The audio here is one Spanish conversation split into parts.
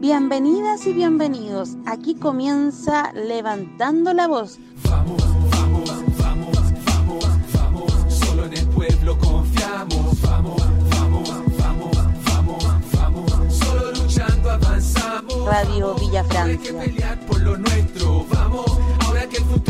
Bienvenidas y bienvenidos. Aquí comienza Levantando la Voz. Vamos, vamos, vamos, vamos, vamos. Solo en el pueblo confiamos. Vamos, vamos, vamos, vamos, vamos. Solo luchando avanzamos. Radio Villa Hay que Francia. pelear por lo nuestro. Vamos, ahora que el futuro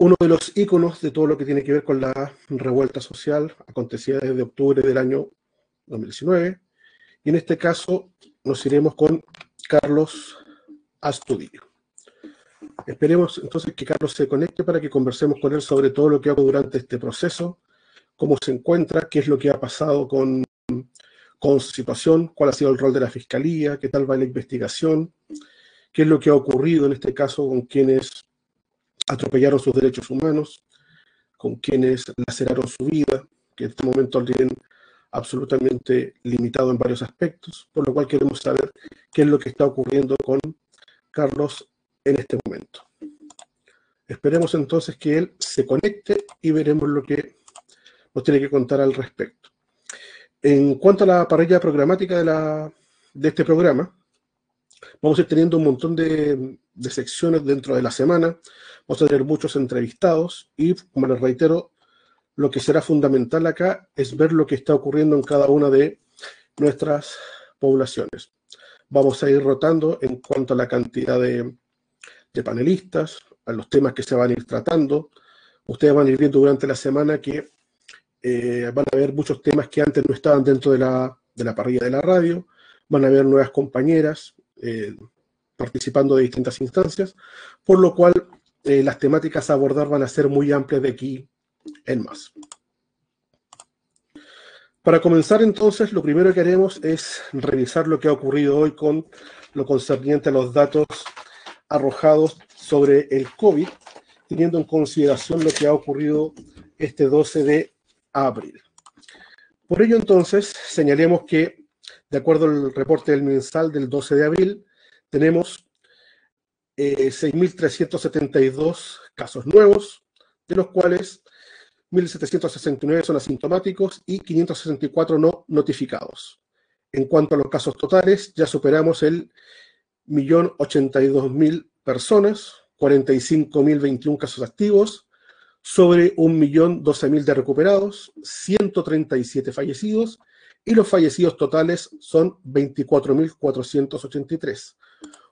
uno de los íconos de todo lo que tiene que ver con la revuelta social, acontecida desde octubre del año 2019. Y en este caso nos iremos con Carlos Astudillo. Esperemos entonces que Carlos se conecte para que conversemos con él sobre todo lo que hago durante este proceso, cómo se encuentra, qué es lo que ha pasado con, con su situación, cuál ha sido el rol de la Fiscalía, qué tal va la investigación, qué es lo que ha ocurrido en este caso con quienes atropellaron sus derechos humanos, con quienes laceraron su vida, que en este momento tienen absolutamente limitado en varios aspectos, por lo cual queremos saber qué es lo que está ocurriendo con Carlos en este momento. Esperemos entonces que él se conecte y veremos lo que nos tiene que contar al respecto. En cuanto a la parrilla programática de este programa, Vamos a ir teniendo un montón de, secciones dentro de la semana. Vamos a tener muchos entrevistados y, como les reitero, lo que será fundamental acá es ver lo que está ocurriendo en cada una de nuestras poblaciones. Vamos a ir rotando en cuanto a la cantidad de, de panelistas, a los temas que se van a ir tratando. Ustedes van a ir viendo durante la semana que eh, van a haber muchos temas que antes no estaban dentro de la, de la parrilla de la radio. Van a haber nuevas compañeras, eh, participando de distintas instancias, por lo cual eh, las temáticas a abordar van a ser muy amplias de aquí en más. Para comenzar entonces, lo primero que haremos es revisar lo que ha ocurrido hoy con lo concerniente a los datos arrojados sobre el COVID, teniendo en consideración lo que ha ocurrido este 12 de abril. Por ello entonces, señalemos que de acuerdo al reporte del mensal del 12 de abril, tenemos eh, 6.372 casos nuevos, de los cuales 1.769 son asintomáticos y 564 no notificados. En cuanto a los casos totales, ya superamos el 1.082.000 personas, 45.021 casos activos, sobre 1.012.000 de recuperados, 137 fallecidos y los fallecidos totales son 24.483.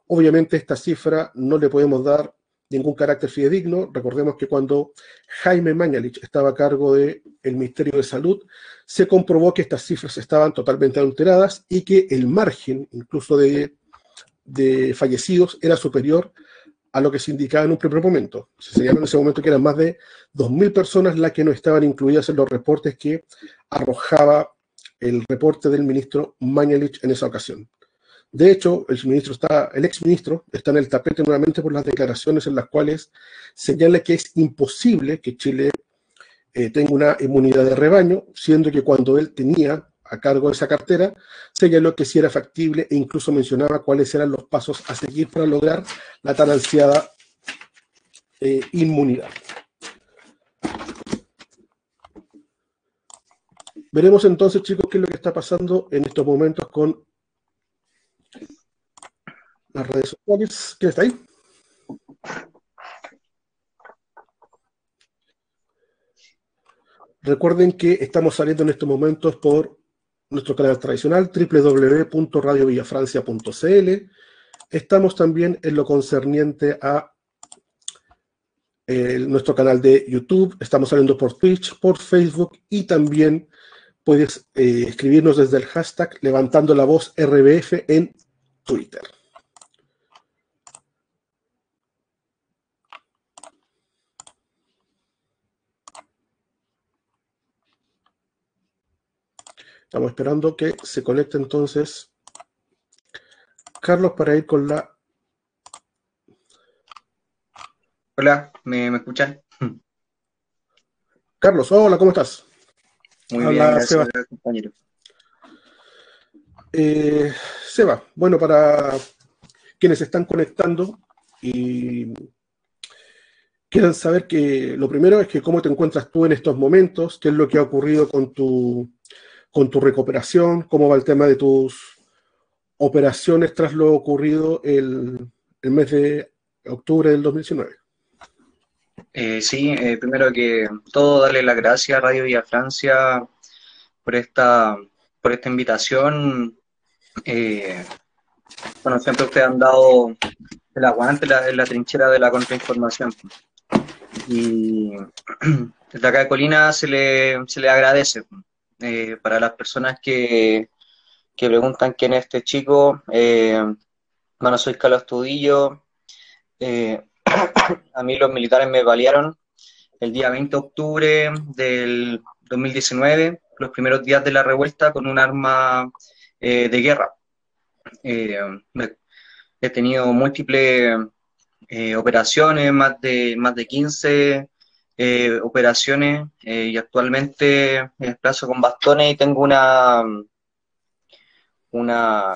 Obviamente esta cifra no le podemos dar ningún carácter fidedigno. Recordemos que cuando Jaime Mañalich estaba a cargo del Ministerio de Salud, se comprobó que estas cifras estaban totalmente adulteradas y que el margen incluso de, de fallecidos era superior a lo que se indicaba en un primer momento. Se señaló en ese momento que eran más de 2.000 personas las que no estaban incluidas en los reportes que arrojaba el reporte del ministro Mañalich en esa ocasión. De hecho, el ministro está, el exministro está en el tapete nuevamente por las declaraciones en las cuales señala que es imposible que Chile eh, tenga una inmunidad de rebaño, siendo que cuando él tenía a cargo de esa cartera, señaló que sí era factible e incluso mencionaba cuáles eran los pasos a seguir para lograr la tan ansiada eh, inmunidad. Veremos entonces, chicos, qué es lo que está pasando en estos momentos con las redes sociales. ¿Quién está ahí? Recuerden que estamos saliendo en estos momentos por nuestro canal tradicional www.radiovillafrancia.cl. Estamos también en lo concerniente a eh, nuestro canal de YouTube. Estamos saliendo por Twitch, por Facebook y también puedes eh, escribirnos desde el hashtag levantando la voz RBF en Twitter. Estamos esperando que se conecte entonces Carlos para ir con la Hola, ¿me, ¿me, escuchan? Carlos, hola, ¿cómo estás? Muy bien, gracias, Seba. compañero. Eh, Seba, bueno, para quienes están conectando y quieran saber que lo primero es que cómo te encuentras tú en estos momentos, qué es lo que ha ocurrido con tu, con tu recuperación, cómo va el tema de tus operaciones tras lo ocurrido el, el mes de octubre del 2019. Eh, sí, eh, primero que todo, darle las gracias a Radio Villa Francia por esta, por esta invitación. Eh, bueno, siempre ustedes han dado el aguante en la, trinchera de la contrainformación. Y desde acá de Colina se le, se le agradece. Para las personas que, que, preguntan quién es este chico, bueno, soy Carlos Tudillo. a mí los militares me balearon el día 20 de octubre del 2019, los primeros días de la revuelta, con un arma eh, de guerra. Eh, he tenido múltiples eh, operaciones, más de, más de 15 operaciones, y actualmente me desplazo con bastones y tengo una, una,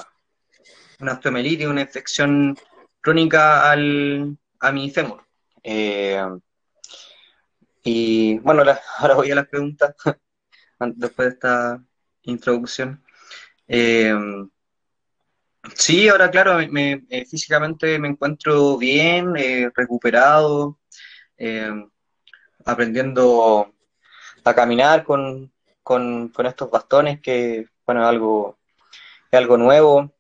una osteomelitis, una infección crónica al, a mi fémur. Eh, y bueno, ahora voy a las preguntas, después de esta introducción. Eh, sí, ahora claro, me, eh, físicamente me encuentro bien, recuperado, aprendiendo a caminar con, con, estos bastones, que bueno, algo, es algo nuevo.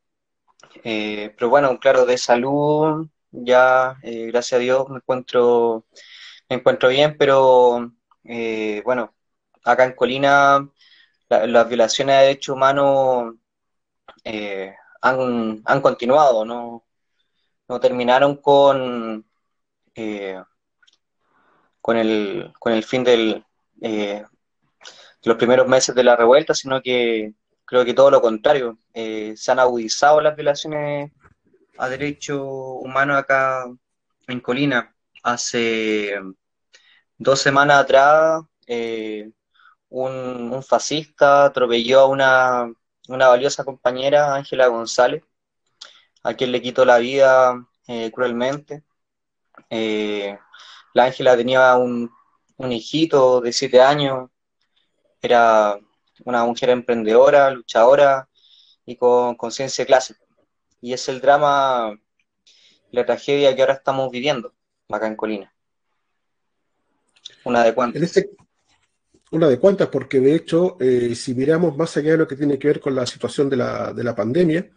pero bueno, claro, de salud ya, eh, gracias a Dios, me encuentro, me encuentro bien, pero eh, bueno, acá en Colina las violaciones de derechos humanos eh, han, han, continuado, no, no terminaron con, con, el, con el fin del, de los primeros meses de la revuelta, sino que creo que todo lo contrario, se han agudizado las violaciones a derechos humanos acá en Colina. Hace dos semanas atrás, eh, un, fascista atropelló a una, valiosa compañera, Ángela González, a quien le quitó la vida eh, cruelmente. Eh, la Ángela tenía un, un hijito de siete años, era una mujer emprendedora, luchadora y con conciencia clásica y es el drama, la tragedia que ahora estamos viviendo acá en Colina. Una de cuantas. Este, una de cuantas, porque de hecho, eh, si miramos más allá de lo que tiene que ver con la situación de la, de la pandemia,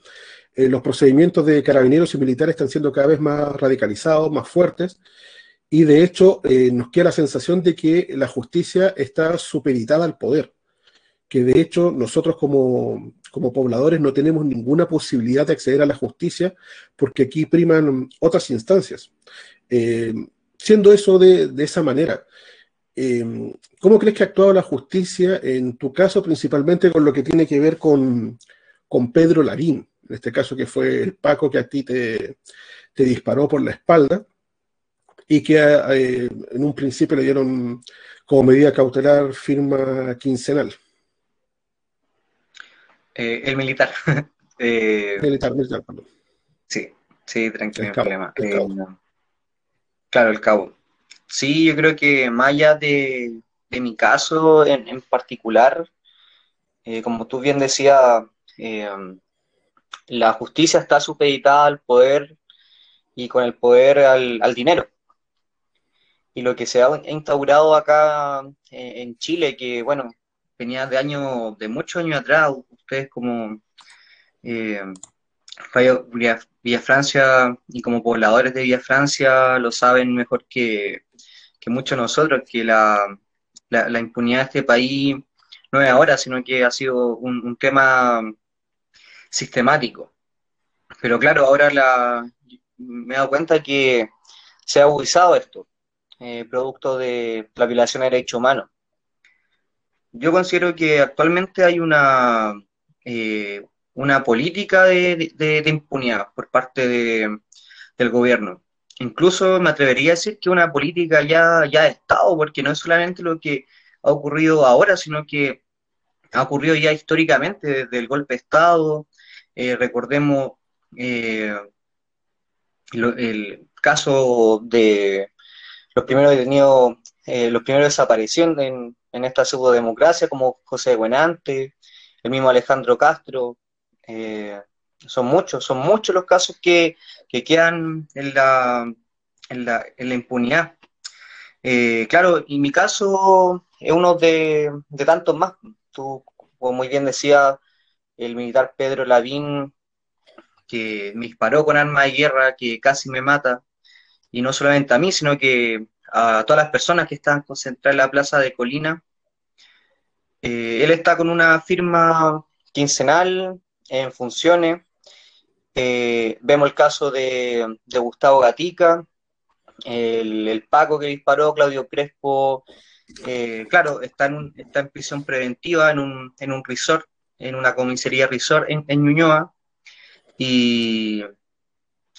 eh, los procedimientos de carabineros y militares están siendo cada vez más radicalizados, más fuertes, y de hecho eh, nos queda la sensación de que la justicia está supeditada al poder, que de hecho nosotros como, como pobladores no tenemos ninguna posibilidad de acceder a la justicia porque aquí priman otras instancias. Eh, siendo eso de, esa manera, eh, ¿cómo crees que ha actuado la justicia en tu caso principalmente con lo que tiene que ver con, Pedro Larín? En este caso que fue el Paco que a ti te, disparó por la espalda y que eh, en un principio le dieron como medida cautelar firma quincenal. Eh, el militar. eh, militar, militar, perdón. Sí, sí, tranquilo, no problema. Eh, claro, el cabo. Sí, yo creo que más allá de, de mi caso en, en particular, eh, como tú bien decías, la justicia está supeditada al poder y con el poder al, al dinero. Y lo que se ha instaurado acá en Chile, que bueno, venía de años, de muchos años atrás, ustedes como eh, Villa, Francia y como pobladores de Villa Francia lo saben mejor que, muchos de nosotros, que la, la, impunidad de este país no es ahora, sino que ha sido un, tema sistemático. Pero claro, ahora la, me he dado cuenta que se ha agudizado esto, eh, producto de la violación de derechos humanos. Yo considero que actualmente hay una eh, una política de, impunidad por parte del gobierno. incluso me atrevería a decir que una política ya, ya ha estado, porque no es solamente lo que ha ocurrido ahora, sino que ha ocurrido ya históricamente desde el golpe de Estado. Eh, recordemos eh, el caso de los primeros detenidos, eh, los primeros desaparecidos en, en esta pseudo-democracia, como José Buenante, el mismo Alejandro Castro. son muchos, son muchos los casos que, que quedan en la, en la, en la impunidad. claro, y mi caso es uno de, de tantos más. Tú, como muy bien decía el militar Pedro Lavín, que me disparó con arma de guerra, que casi me mata, y no solamente a mí, sino que a todas las personas que están concentradas en la plaza de Colina. Eh, él está con una firma quincenal en funciones. Eh, vemos el caso de, Gustavo Gatica, el, Paco que disparó, Claudio Crespo eh, claro, está en, prisión preventiva en un, en un resort, en una comisaría resort en, en Ñuñoa, y,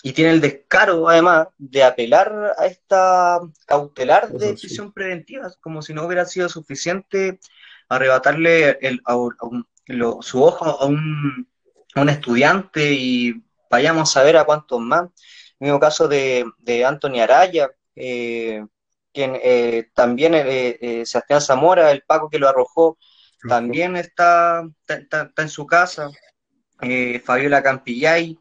y, tiene el descaro, además, de apelar a esta cautelar de prisión preventiva, como si no hubiera sido suficiente arrebatarle el, su ojo a un, a un estudiante y vayamos a ver a cuántos más. El mismo caso de, de Anthony Araya, eh, quien eh, también eh, eh, Sebastián Zamora, el Paco que lo arrojó, también está, está, en su casa. Fabiola Campillay,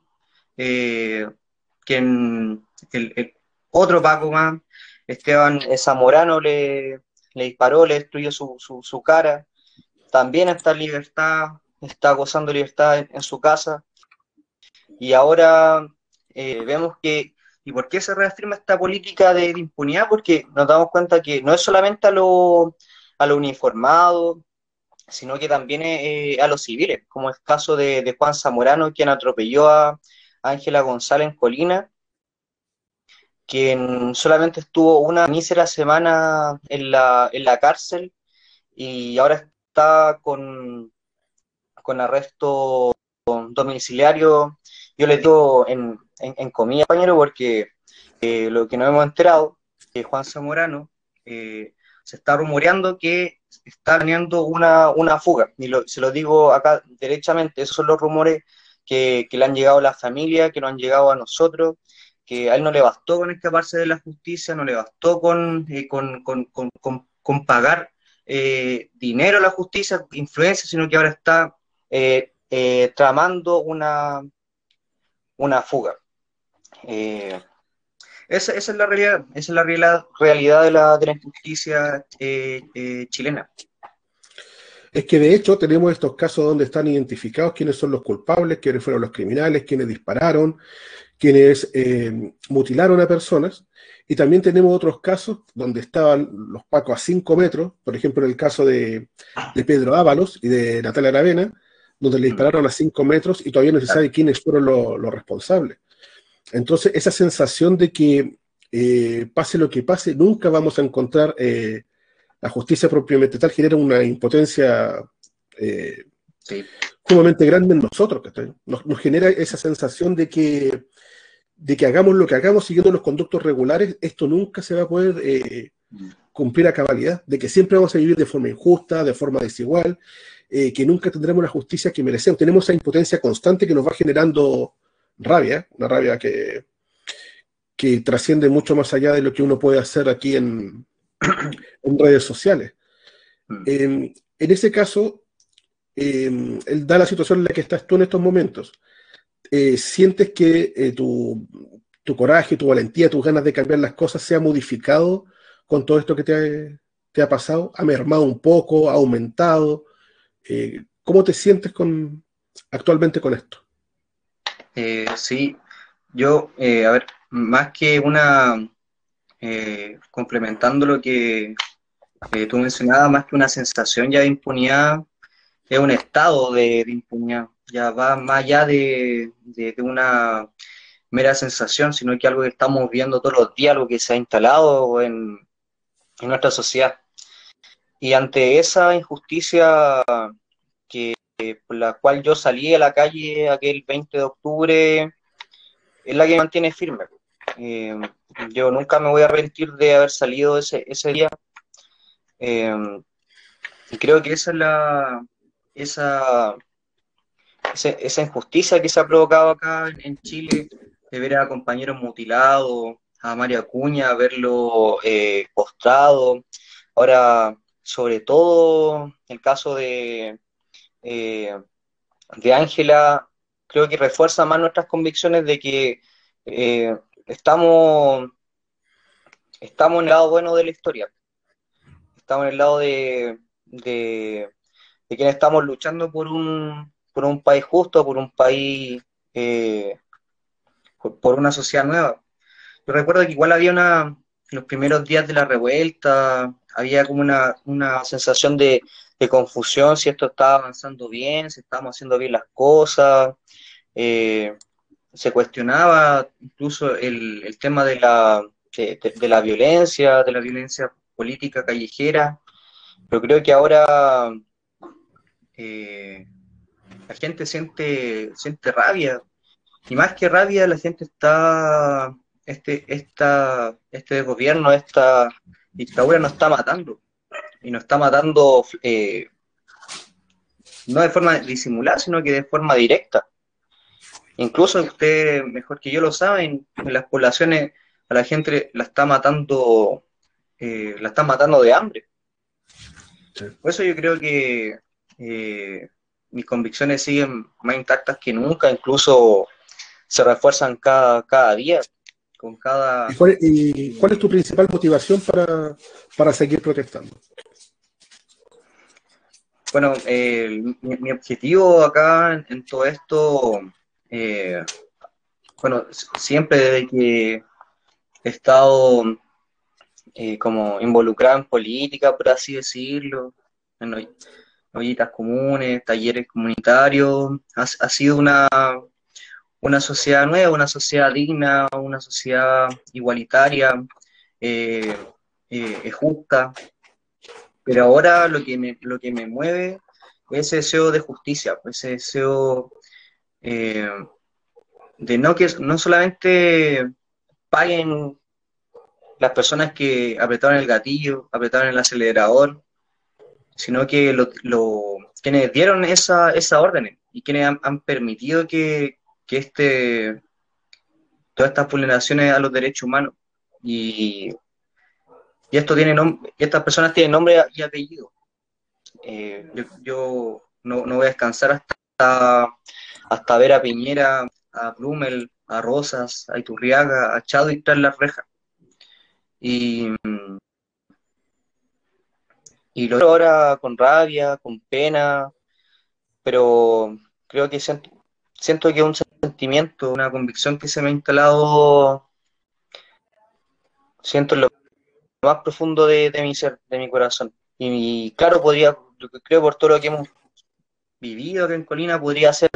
quien el, otro Paco más, Esteban Zamorano le, disparó, le destruyó su, su, cara. También está en libertad, está gozando libertad en, su casa. Y ahora vemos que ¿Y por qué se reafirma esta política de, impunidad? Porque nos damos cuenta que no es solamente a lo, a lo uniformado, sino que también eh, a los civiles, como el caso de, Juan Zamorano, quien atropelló a Ángela González en Colina, quien solamente estuvo una mísera semana en la, en la cárcel y ahora está con, con arresto domiciliario. Yo le digo en, en, comillas, compañero, porque eh, lo que nos hemos enterado, que Juan Zamorano eh, se está rumoreando que está planeando una, una fuga. Y se lo digo acá derechamente, esos son los rumores que, le han llegado a la familia, que nos han llegado a nosotros, que a él no le bastó con escaparse de la justicia, no le bastó con, eh, con, con, con, pagar dinero a la justicia, influencia, sino que ahora está tramando una, una fuga. Eh, esa, es la realidad, esa es la realidad, de la, de la injusticia eh, eh, chilena. Es que de hecho tenemos estos casos donde están identificados quiénes son los culpables, quiénes fueron los criminales, quiénes dispararon, quiénes mutilaron a personas. Y también tenemos otros casos donde estaban los pacos a 5 metros, por ejemplo en el caso de, Pedro Ábalos y de Natalia Aravena, donde le dispararon a 5 metros y todavía no se sabe quiénes fueron los responsables. Entonces, esa sensación de que eh, pase lo que pase, nunca vamos a encontrar eh, la justicia propiamente tal, genera una impotencia eh, sumamente grande en nosotros. Nos, nos, genera esa sensación de que, de que hagamos lo que hagamos siguiendo los conductos regulares, esto nunca se va a poder cumplir a cabalidad, de que siempre vamos a vivir de forma injusta, de forma desigual, que nunca tendremos la justicia que merecemos. Tenemos esa impotencia constante que nos va generando rabia, una rabia que, que trasciende mucho más allá de lo que uno puede hacer aquí en, en redes sociales. Mm. en ese caso, él da la situación en la que estás tú en estos momentos. Eh, ¿Sientes que eh, tu, tu, coraje, tu valentía, tus ganas de cambiar las cosas se ha modificado con todo esto que te te ha pasado? ¿Ha mermado un poco? ¿Ha aumentado? Eh, ¿Cómo te sientes con, actualmente con esto? Sí, yo, a ver, más que una, eh, complementando lo que tú mencionabas, más que una sensación ya de impunidad, es un estado de, impunidad, ya va más allá de, una mera sensación, sino que algo que estamos viendo todos los días, algo que se ha instalado en, en nuestra sociedad. Y ante esa injusticia que por la cual yo salí a la calle aquel 20 de octubre, es la que me mantiene firme. Eh, yo nunca me voy a arrepentir de haber salido ese, ese día. Eh, y creo que esa es la, esa, esa, injusticia que se ha provocado acá en, Chile, de ver a compañeros mutilados, a María Cuña, verlo eh, postrado. Ahora, sobre todo el caso de, eh, de Ángela, creo que refuerza más nuestras convicciones de que eh, estamos, estamos en el lado bueno de la historia. Estamos en el lado de, de, quienes estamos luchando por un, por un país justo, por un país, eh, por, una sociedad nueva. Yo recuerdo que igual había una, los primeros días de la revuelta, había como una, una sensación de, confusión si esto estaba avanzando bien, si estábamos haciendo bien las cosas. Eh, se cuestionaba incluso el, tema de la, de, la violencia, de la violencia política callejera, pero creo que ahora eh, la gente siente, siente rabia, y más que rabia, la gente está, este, esta, este gobierno, esta dictadura nos está matando, y nos está matando eh, no de forma disimulada, sino que de forma directa. Incluso usted, mejor que yo lo saben, en las poblaciones a la gente la está matando, eh, la está matando de hambre. Por eso yo creo que eh, mis convicciones siguen más intactas que nunca, incluso se refuerzan cada, cada día. Con cada... ¿Y cuál, es, tu principal motivación para, seguir protestando? Bueno, mi, objetivo acá en todo esto eh, bueno, siempre desde que he estado eh, como involucrado en política, por así decirlo, en ollitas comunes, talleres comunitarios, ha, sido una, una sociedad nueva, una sociedad digna, una sociedad igualitaria, eh, justa. Pero ahora lo que me, lo que me mueve es ese deseo de justicia, ese deseo eh, de no que no solamente paguen las personas que apretaron el gatillo, apretaron el acelerador, sino que quienes dieron esa, esa orden y quienes han, permitido que, este todas estas vulneraciones a los derechos humanos y, y esto tiene estas personas tienen nombre y apellido. Eh, yo, no, no, voy a descansar hasta hasta ver a Piñera, a Blumel, a Rosas, a Iturriaga, a Chado y tras la reja. Y, y lo ahora con rabia, con pena, pero creo que siento, que un sentimiento, una convicción que se me ha instalado, siento en lo más profundo de, mi ser, de mi corazón. Y, claro, podría, creo por todo lo que hemos vivido aquí en Colina, podría ser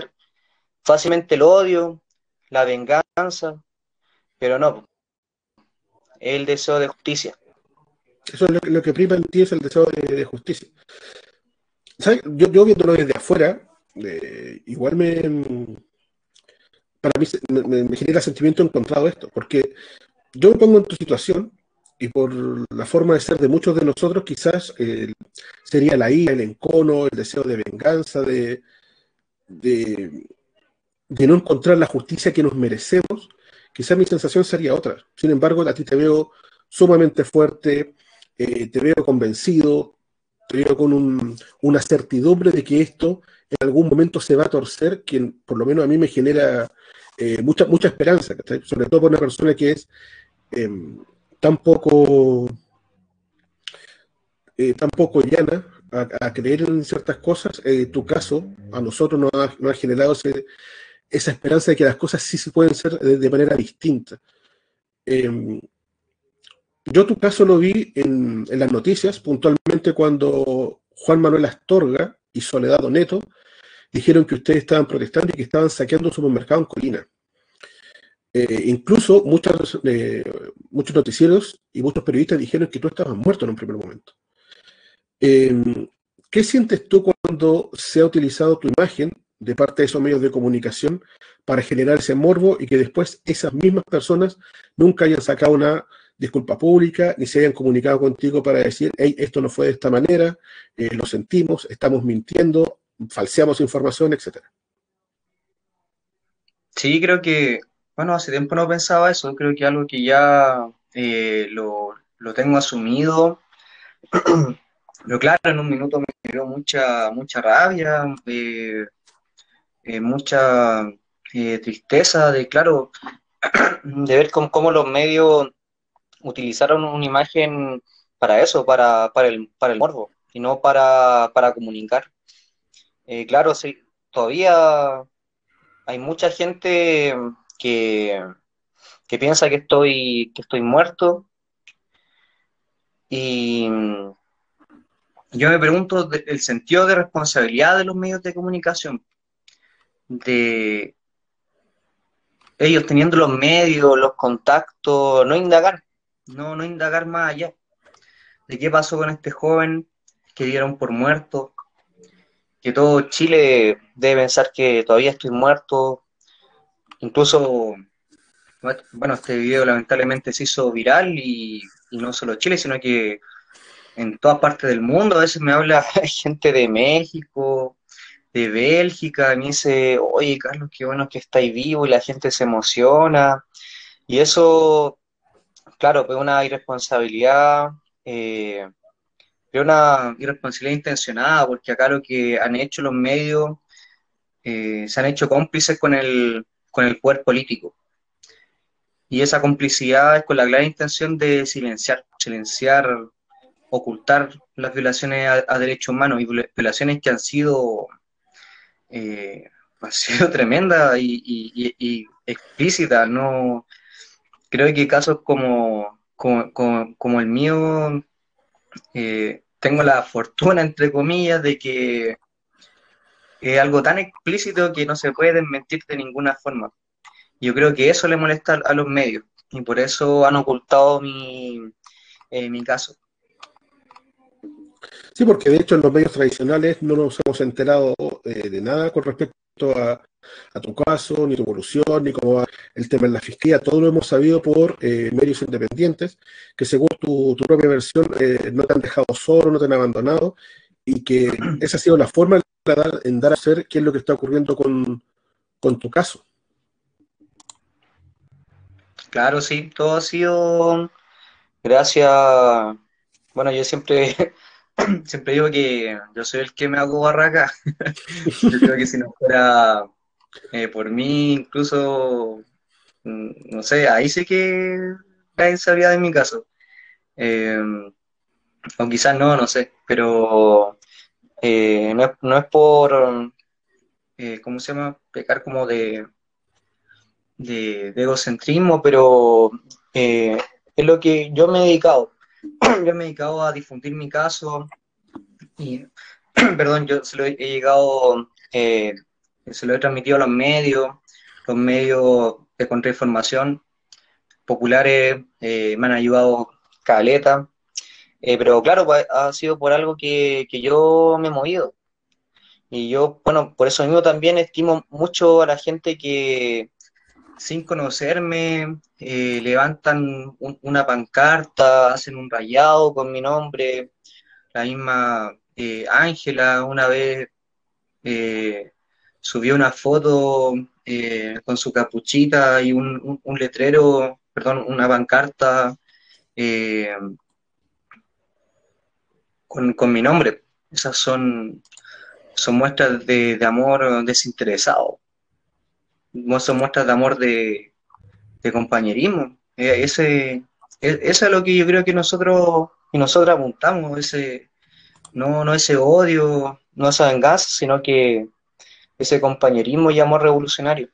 fácilmente el odio, la venganza, pero no, el deseo de justicia. Eso es lo, que prima en ti, es el deseo de, justicia. Yo, yo, viéndolo desde afuera, igual me, para mí me, genera sentimiento encontrado esto, porque yo me pongo en tu situación y por la forma de ser de muchos de nosotros, quizás sería la ira, el encono, el deseo de venganza, de, de no encontrar la justicia que nos merecemos, quizás mi sensación sería otra. Sin embargo, a ti te veo sumamente fuerte, eh, te veo convencido, te veo con una certidumbre de que esto en algún momento se va a torcer, que por lo menos a mí me genera eh, mucha, mucha esperanza, sobre todo por una persona que es em, tan poco eh, tan poco llana a, creer en ciertas cosas. tu caso a nosotros nos ha, ha generado ese, esa esperanza de que las cosas sí se pueden hacer de, manera distinta. Em, yo tu caso lo vi en, las noticias, puntualmente cuando Juan Manuel Astorga y Soledad Doneto dijeron que ustedes estaban protestando y que estaban saqueando un supermercado en Colina. Eh, incluso muchos, eh, muchos noticieros y muchos periodistas dijeron que tú estabas muerto en un primer momento. Em, ¿Qué sientes tú cuando se ha utilizado tu imagen de parte de esos medios de comunicación para generar ese morbo y que después esas mismas personas nunca hayan sacado una disculpa pública ni se hayan comunicado contigo para decir, hey, esto no fue de esta manera, eh, lo sentimos, estamos mintiendo, falseamos información, etcétera. Sí, creo que, bueno, hace tiempo no pensaba eso, creo que algo que ya eh, lo, lo tengo asumido. Pero claro, en un minuto me dio mucha, mucha rabia, eh, eh, mucha tristeza de, claro, de ver cómo, los medios utilizaron una imagen para eso, para, para, el, para el morbo, y no para, para comunicar. claro, sí, todavía hay mucha gente que, que piensa que estoy, que estoy muerto. Y yo me pregunto el sentido de responsabilidad de los medios de comunicación, de ellos teniendo los medios, los contactos, no indagar, no, no indagar más allá de qué pasó con este joven que dieron por muerto, que todo Chile debe pensar que todavía estoy muerto. Incluso, bueno, este video lamentablemente se hizo viral y, no solo Chile, sino que en todas partes del mundo. A veces me habla gente de México, de Bélgica, me dice, oye Carlos, qué bueno que estáis vivo y la gente se emociona. Y eso, claro, pues una irresponsabilidad. Eh, es una irresponsabilidad intencionada, porque acá lo que han hecho los medios, eh, se han hecho cómplices con el, con el poder político. Y esa complicidad es con la clara intención de silenciar, silenciar, ocultar las violaciones a, derechos humanos y violaciones que han sido, eh, han sido tremendas y, explícitas. No, creo que casos como, como el mío eh, tengo la fortuna, entre comillas, de que es algo tan explícito que no se puede desmentir de ninguna forma. Yo creo que eso le molesta a los medios y por eso han ocultado mi, eh, mi caso. Sí, porque de hecho en los medios tradicionales no nos hemos enterado eh, de nada con respecto a, tu caso, ni tu evolución, ni cómo va el tema en la fiscalía. Todo lo hemos sabido por eh, medios independientes, que según tu, propia versión eh, no te han dejado solo, no te han abandonado, y que esa ha sido la forma en dar a ser qué es lo que está ocurriendo con, con tu caso. Claro, sí, todo ha sido gracias. Bueno, yo siempre siempre digo que yo soy el que me hago barraca. yo creo que si no fuera eh, por mí, incluso, mm, no sé, ahí sí que la insabiedad en mi caso. Eh, o quizás no, no sé, pero eh, no, es, no, es, por, ¿cómo se llama? Pecar como de, de, de egocentrismo, pero es lo que yo me he dedicado yo me he dedicado a difundir mi caso y, perdón, yo se lo he, llegado, eh, se lo he transmitido a los medios, los medios de contrainformación populares eh, me han ayudado caleta, eh, pero claro, pues, ha sido por algo que, que yo me he movido. Y yo, bueno, por eso mismo también estimo mucho a la gente que, sin conocerme, eh, levantan una pancarta, hacen un rayado con mi nombre. La misma eh, Ángela una vez eh, subió una foto con su capuchita y un, letrero, perdón, una pancarta con, mi nombre. Esas son, son muestras de amor desinteresado son muestras de amor de, compañerismo. Eh, ese, e, eso es lo que yo creo que nosotros y nosotros apuntamos, ese, no, no ese odio, no esa venganza, sino que ese compañerismo y amor revolucionario.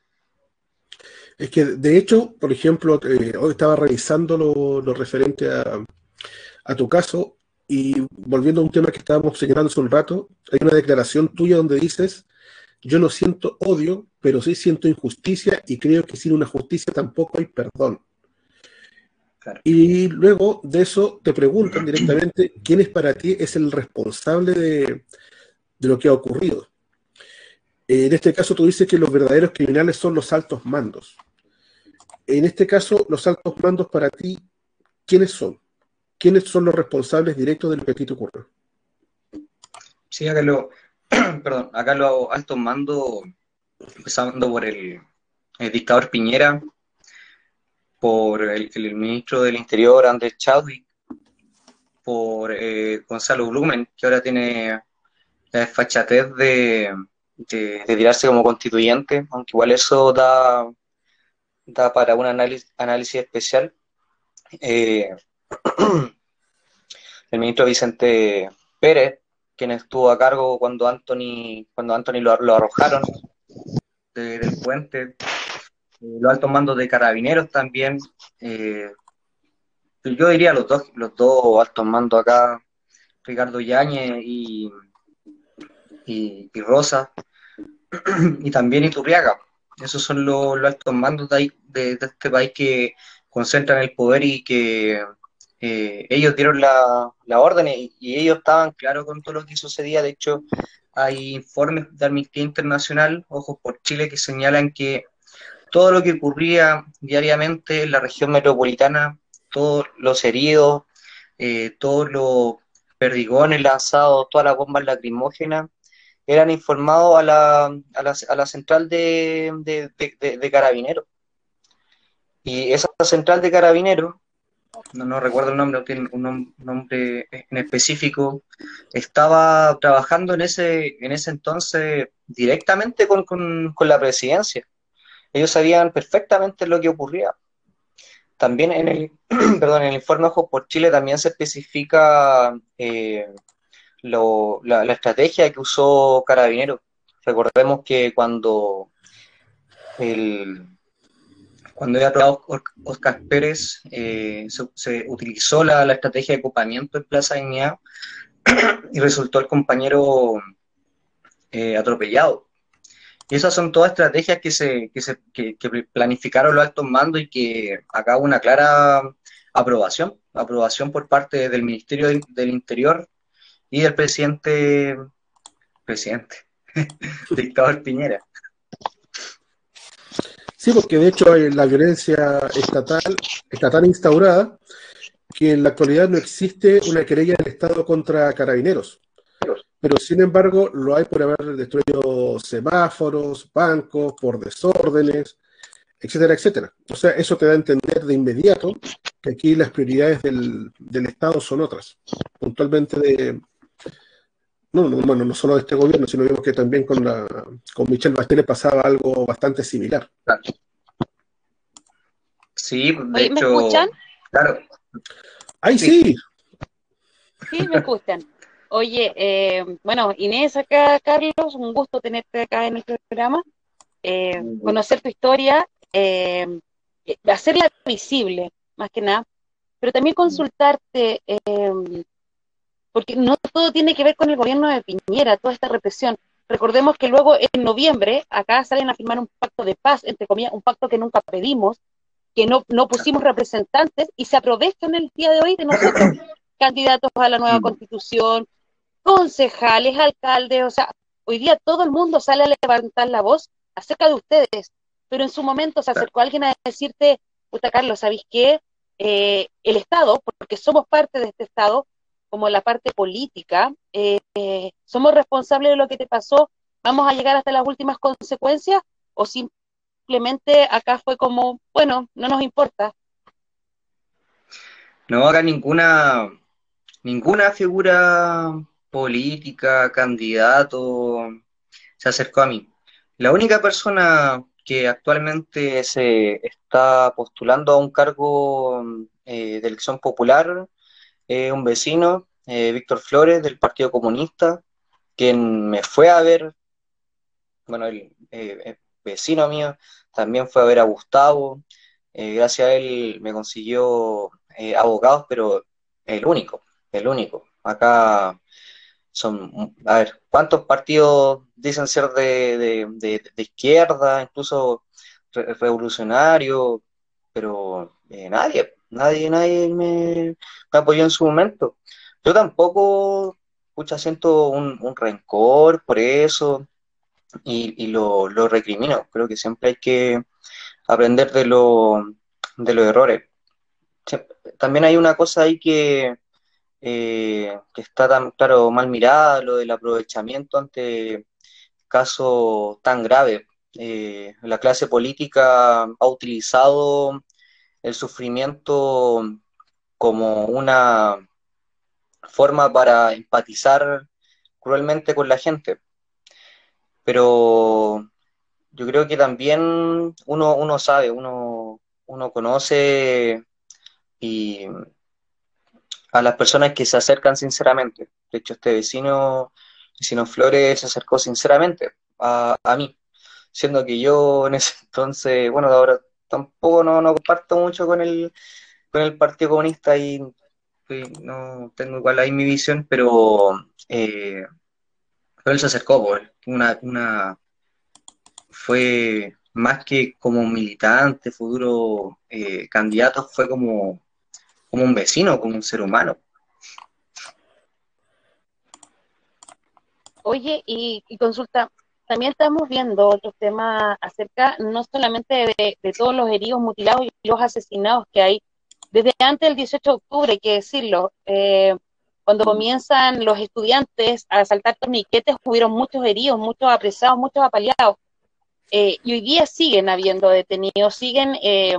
Es que, de hecho, por ejemplo, eh, hoy estaba revisando lo, referente a, a, tu caso y volviendo a un tema que estábamos señalando hace un rato, hay una declaración tuya donde dices yo no siento odio, pero sí siento injusticia y creo que sin una justicia tampoco hay perdón. Y luego de eso te preguntan directamente quién es para ti es el responsable de, lo que ha ocurrido. En este caso tú dices que los verdaderos criminales son los altos mandos. En este caso, los altos mandos para ti, ¿quiénes son? ¿Quiénes son los responsables directos de lo que a ti te ocurre? Sí, acá lo, perdón, acá los altos mandos, empezando por el, dictador Piñera, por el, ministro del Interior, Andrés Chadwick, por eh, Gonzalo Blumen, que ahora tiene la desfachatez de, de, tirarse como constituyente, aunque igual eso da, da para un análisis, análisis especial. Eh, el ministro Vicente Pérez, quien estuvo a cargo cuando Anthony, cuando Anthony lo, arrojaron del puente, eh, los altos mandos de carabineros también. Eh, yo diría los dos, los dos altos mandos acá, Ricardo Yáñez y, y, Rosa, y también Iturriaga. Esos son los, altos mandos de, de, este país que concentran el poder y que eh, ellos dieron la, la orden y, ellos estaban claros con todo lo que sucedía. De hecho, hay informes de Amnistía Internacional, Ojos por Chile, que señalan que todo lo que ocurría diariamente en la región metropolitana, todos los heridos, eh, todos los perdigones lanzados, todas las bombas lacrimógenas, eran informados a la, a la, a la central de, de, de carabineros. Y esa central de carabineros no, recuerdo el nombre, tiene un nombre en específico, estaba trabajando en ese, en ese entonces directamente con, la presidencia. Ellos sabían perfectamente lo que ocurría. También en el, perdón, en el informe Ojos por Chile también se especifica eh, la, la, estrategia que usó Carabineros. Recordemos que cuando el, cuando había aprobado Oscar Pérez, eh, se, utilizó la, estrategia de ocupamiento en Plaza Dignidad y resultó el compañero eh, atropellado. Y esas son todas estrategias que se, que se que, planificaron los altos mandos y que acá una clara aprobación, aprobación por parte del Ministerio del Interior y del presidente, presidente, dictador Piñera. Sí, porque de hecho la violencia estatal está tan instaurada que en la actualidad no existe una querella del Estado contra carabineros. Pero sin embargo lo hay por haber destruido semáforos, bancos, por desórdenes, etcétera, etcétera. O sea, eso te da a entender de inmediato que aquí las prioridades del, Estado son otras. Puntualmente de, no, no, bueno, no solo de este gobierno, sino vemos que también con, la, con Michelle Bachelet pasaba algo bastante similar. Sí, de ¿Me escuchan? Claro. ¡Ay, sí! Sí, me escuchan. Oye, eh, bueno, Inés acá, Carlos, un gusto tenerte acá en el programa, eh, conocer tu historia, eh, hacerla visible, más que nada, pero también consultarte porque no todo tiene que ver con el gobierno de Piñera, toda esta represión. Recordemos que luego en noviembre acá salen a firmar un pacto de paz, entre comillas, un pacto que nunca pedimos, que no, no pusimos representantes y se aprovechan el día de hoy de nosotros, candidatos a la nueva mm. constitución, concejales, alcaldes, o sea, hoy día todo el mundo sale a levantar la voz acerca de ustedes, pero en su momento se acercó alguien a decirte, puta Carlos, ¿sabéis qué? Eh, el Estado, porque somos parte de este Estado, como la parte política, eh, eh, somos responsables de lo que te pasó, vamos a llegar hasta las últimas consecuencias o simplemente acá fue como, bueno, no nos importa. No, acá ninguna, ninguna figura política, candidato, se acercó a mí. La única persona que actualmente se está postulando a un cargo eh, de elección popular un vecino, eh, Víctor Flores, del Partido Comunista, quien me fue a ver, bueno, el eh, vecino mío también fue a ver a Gustavo, eh, gracias a él me consiguió abogados, pero el único, el único. Acá son, a ver, ¿cuántos partidos dicen ser de, de, izquierda, incluso revolucionario? Pero nadie, Nadie, nadie me, apoyó en su momento. Yo tampoco, escucha, siento un, rencor por eso. y, lo, lo, recrimino. Creo que siempre hay que aprender de, lo, de los errores. También hay una cosa ahí que, eh, que está tan, claro, mal mirada, lo del aprovechamiento ante casos tan graves. Eh, la clase política ha utilizado el sufrimiento como una forma para empatizar cruelmente con la gente. Pero yo creo que también uno, uno sabe, uno, uno conoce y a las personas que se acercan sinceramente. De hecho, este vecino, vecino Flores, se acercó sinceramente a, a mí, siendo que yo en ese entonces, bueno, ahora tampoco no, no comparto mucho con el, con el Partido Comunista y, no tengo igual ahí mi visión, pero, eh, pero él se acercó, pues, una, una, fue más que como militante, futuro eh, candidato, fue como, como un vecino, como un ser humano. Oye, y consulta, también estamos viendo otros temas acerca no solamente de, todos los heridos, mutilados y los asesinados que hay desde antes del 18 de octubre, hay que decirlo. Eh, cuando comienzan los estudiantes a saltar torniquetes, hubieron muchos heridos, muchos apresados, muchos apaleados. Eh, y hoy día siguen habiendo detenidos, siguen. Eh,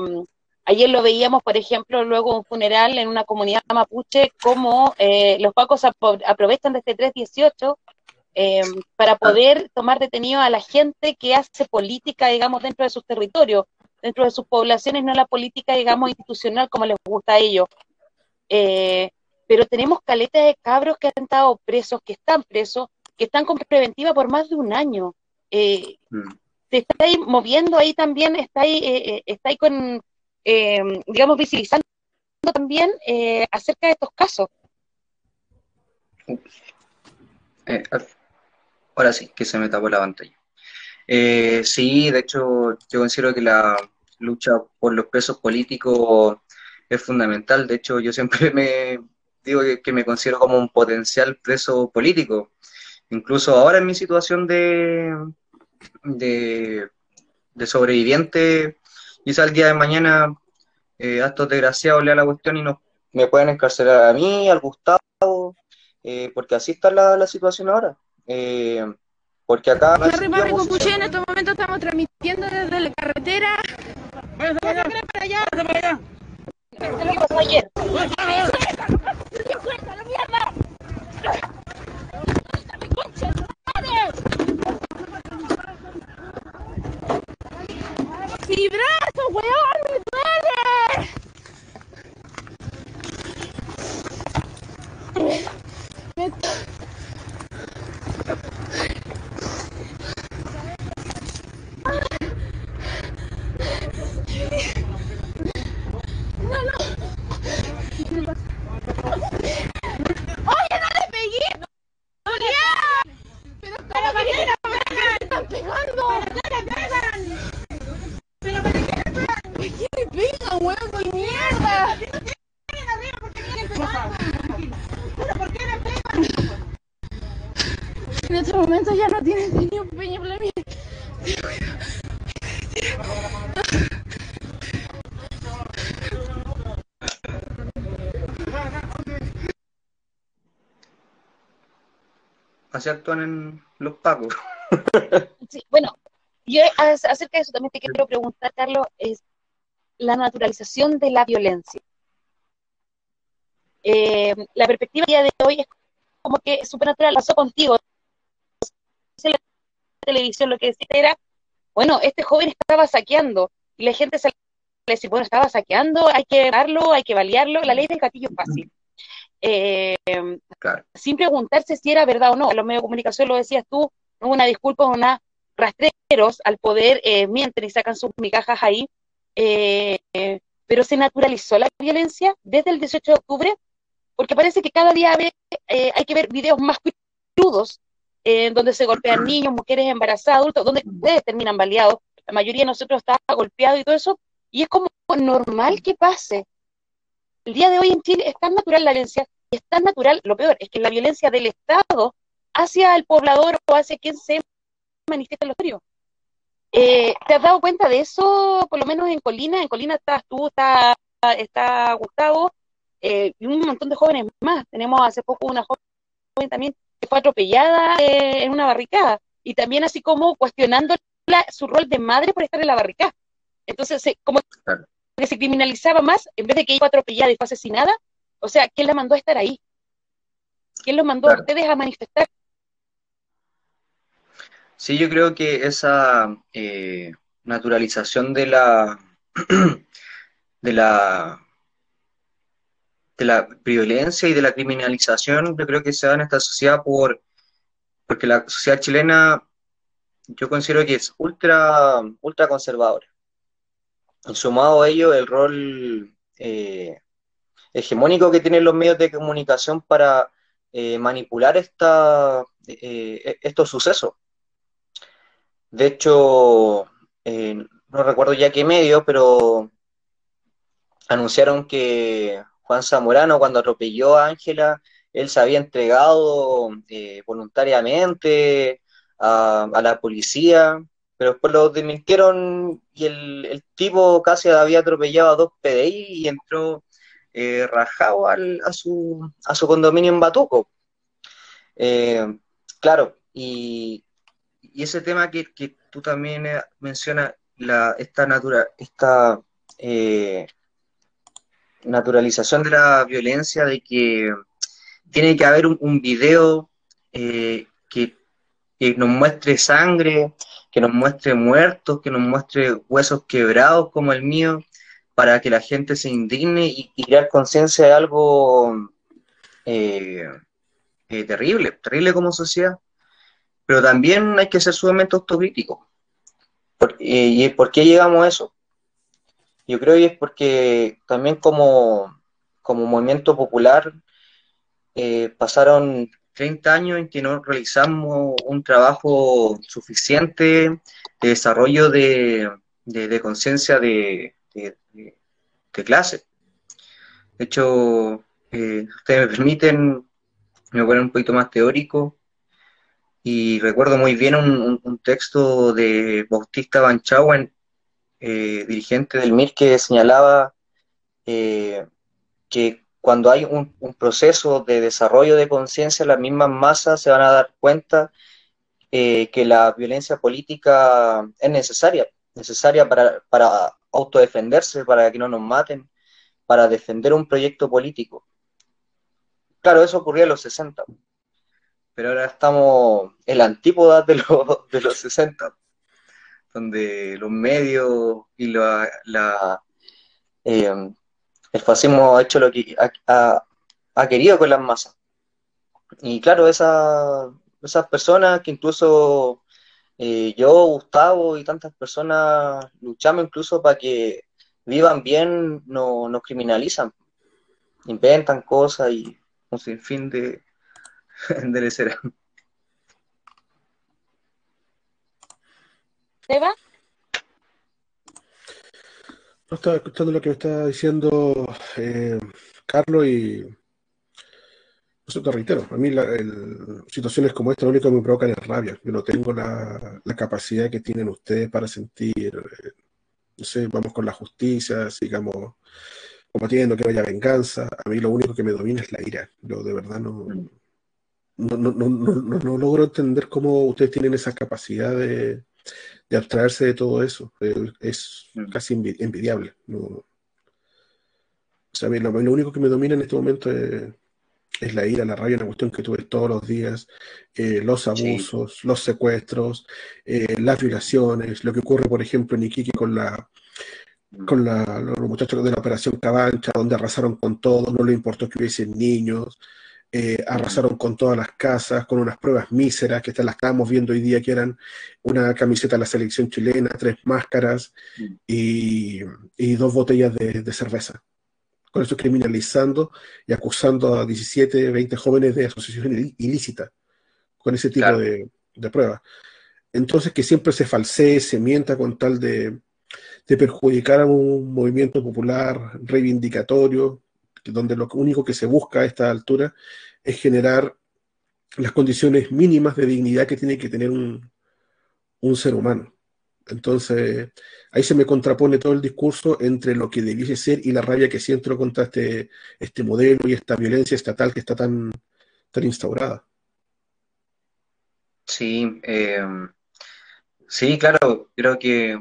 ayer lo veíamos, por ejemplo, luego un funeral en una comunidad mapuche, como los pacos aprovechan de este 318 Em, para poder tomar detenido a la gente que hace política, digamos, dentro de sus territorios, dentro de sus poblaciones, no la política, digamos, institucional como les gusta a ellos. Eh, pero tenemos caletas de cabros que han estado presos, que están presos, que están con preventiva por más de un año. Eh, mm. Se está ahí moviendo ahí también, está ahí, eh, está ahí con, em, digamos, visibilizando también acerca de estos casos. Ahora sí, que se me tapó la pantalla. Eh, sí, de hecho, yo considero que la lucha por los presos políticos es fundamental. De hecho, yo siempre me digo que, me considero como un potencial preso político. Incluso ahora en mi situación de, de, sobreviviente, quizá el día de mañana eh, estos desgraciados lea la cuestión y no, me pueden encarcelar a mí, al Gustavo, eh, porque así está la, la situación ahora. Eh, porque acá... Harry en estos momentos estamos transmitiendo desde la carretera. Váyase para allá. para allá. para allá. ¿Qué pasó ayer? ¡Mi brazo, weón! ¡Me duele! Actúan en los pagos. bueno, yo acerca de eso también te quiero preguntar, Carlos, es la naturalización de la violencia. Eh, la perspectiva día de hoy es como que supernatural, pasó contigo. En la televisión lo que decía era, bueno, este joven estaba saqueando, y la gente se le dice, bueno, estaba saqueando, hay que darlo, hay que balearlo, la ley del gatillo es fácil. Eh, sin preguntarse si era verdad o no. Los medios de comunicación lo decías tú, no una disculpa, una rastreros al poder eh, mienten y sacan sus migajas ahí. Eh, pero se naturalizó la violencia desde el 18 de octubre, porque parece que cada día hay que ver videos más crudos, en donde se golpean niños, mujeres embarazadas, adultos, donde ustedes terminan baleados. La mayoría de nosotros está golpeado y todo eso, y es como normal que pase. El día de hoy en Chile es tan natural la violencia, es tan natural, lo peor, es que la violencia del Estado hacia el poblador o hacia quien sea manifiesta en los barrios. Eh, ¿Te has dado cuenta de eso, por lo menos en Colina? En Colina estás tú, está, Gustavo, eh, y un montón de jóvenes más. Tenemos hace poco una joven también que fue atropellada eh, en una barricada, y también así como cuestionando su rol de madre por estar en la barricada. Entonces, como que se criminalizaba más, en vez de que ella fue atropellada y fue asesinada, o sea, ¿quién la mandó a estar ahí? ¿Quién los mandó a ustedes a manifestar? Sí, yo creo que esa eh, naturalización de la de la de la violencia y de la criminalización, yo creo que se da en esta sociedad por porque la sociedad chilena yo considero que es ultra ultra conservadora. Y sumado a ello el rol eh, hegemónico que tienen los medios de comunicación para eh, manipular esta, estos sucesos. De hecho, eh, no recuerdo ya qué medio, pero anunciaron que Juan Zamorano, cuando atropelló a Ángela, él se había entregado eh, voluntariamente a, la policía, pero después lo desmintieron y el, tipo casi había atropellado a dos PDI y entró eh, rajado al, a, su, a su condominio en Batuco. claro, y, y ese tema que, tú también eh, mencionas, la, esta, natura, esta eh, naturalización de la violencia, de que tiene que haber un, video eh, que, nos muestre sangre, que nos muestre muertos, que nos muestre huesos quebrados como el mío, para que la gente se indigne y, crear conciencia de algo terrible, terrible como sociedad pero también hay que ser sumamente autocrítico. ¿Y por qué llegamos a eso? Yo creo que es porque también como, como movimiento popular eh, pasaron 30 años en que no realizamos un trabajo suficiente de desarrollo de, conciencia de, clase. De hecho, eh, ustedes me permiten, me voy a poner un poquito más teórico, y recuerdo muy bien un, texto de Bautista Banchauen, eh, dirigente del MIR, que señalaba eh, que cuando hay un, proceso de desarrollo de conciencia, las mismas masas se van a dar cuenta eh, que la violencia política es necesaria, necesaria para, para autodefenderse, para que no nos maten, para defender un proyecto político. Claro, eso ocurría en los 60 pero ahora estamos en la antípoda de, los, de los 60, donde los medios y la, eh, el fascismo ha hecho lo que ha, querido con las masas. Y claro, esas personas que incluso eh, yo, Gustavo y tantas personas luchamos incluso para que vivan bien, no, nos criminalizan, inventan cosas y un sinfín de, enderecerá. ¿Eva? No estaba escuchando lo que me estaba diciendo eh, Carlos y eso te reitero, a mí la, situaciones como esta lo único que me provocan es rabia. Yo no tengo la, capacidad que tienen ustedes para sentir, eh, no sé, vamos con la justicia, sigamos combatiendo, que haya venganza. A mí lo único que me domina es la ira. Yo de verdad no, mm no, no, no, no, logro entender cómo ustedes tienen esa capacidad de, abstraerse de todo eso. Eh, es mm. casi envidiable. O sea, lo, lo, único que me domina en este momento es, la ira, la rabia, una cuestión que tuve todos los días, eh, los abusos, los secuestros, eh, las violaciones, lo que ocurre, por ejemplo, en Iquique con la mm. con los muchachos de la operación Cabancha, donde arrasaron con todo, no le importó que hubiesen niños, eh, arrasaron con todas las casas, con unas pruebas míseras, que las estábamos viendo hoy día, que eran una camiseta de la selección chilena, tres máscaras y, dos botellas de, cerveza. Con eso criminalizando y acusando a 17, 20 jóvenes de asociación ilícita, con ese tipo de, pruebas. Entonces, que siempre se falsee, se mienta con tal de, de perjudicar a un movimiento popular reivindicatorio, donde lo único que se busca a esta altura es generar las condiciones mínimas de dignidad que tiene que tener un, un ser humano. Entonces, ahí se me contrapone todo el discurso entre lo que debiese ser y la rabia que siento contra este, este modelo y esta violencia estatal que está tan, tan instaurada. Sí, eh, sí, claro, creo que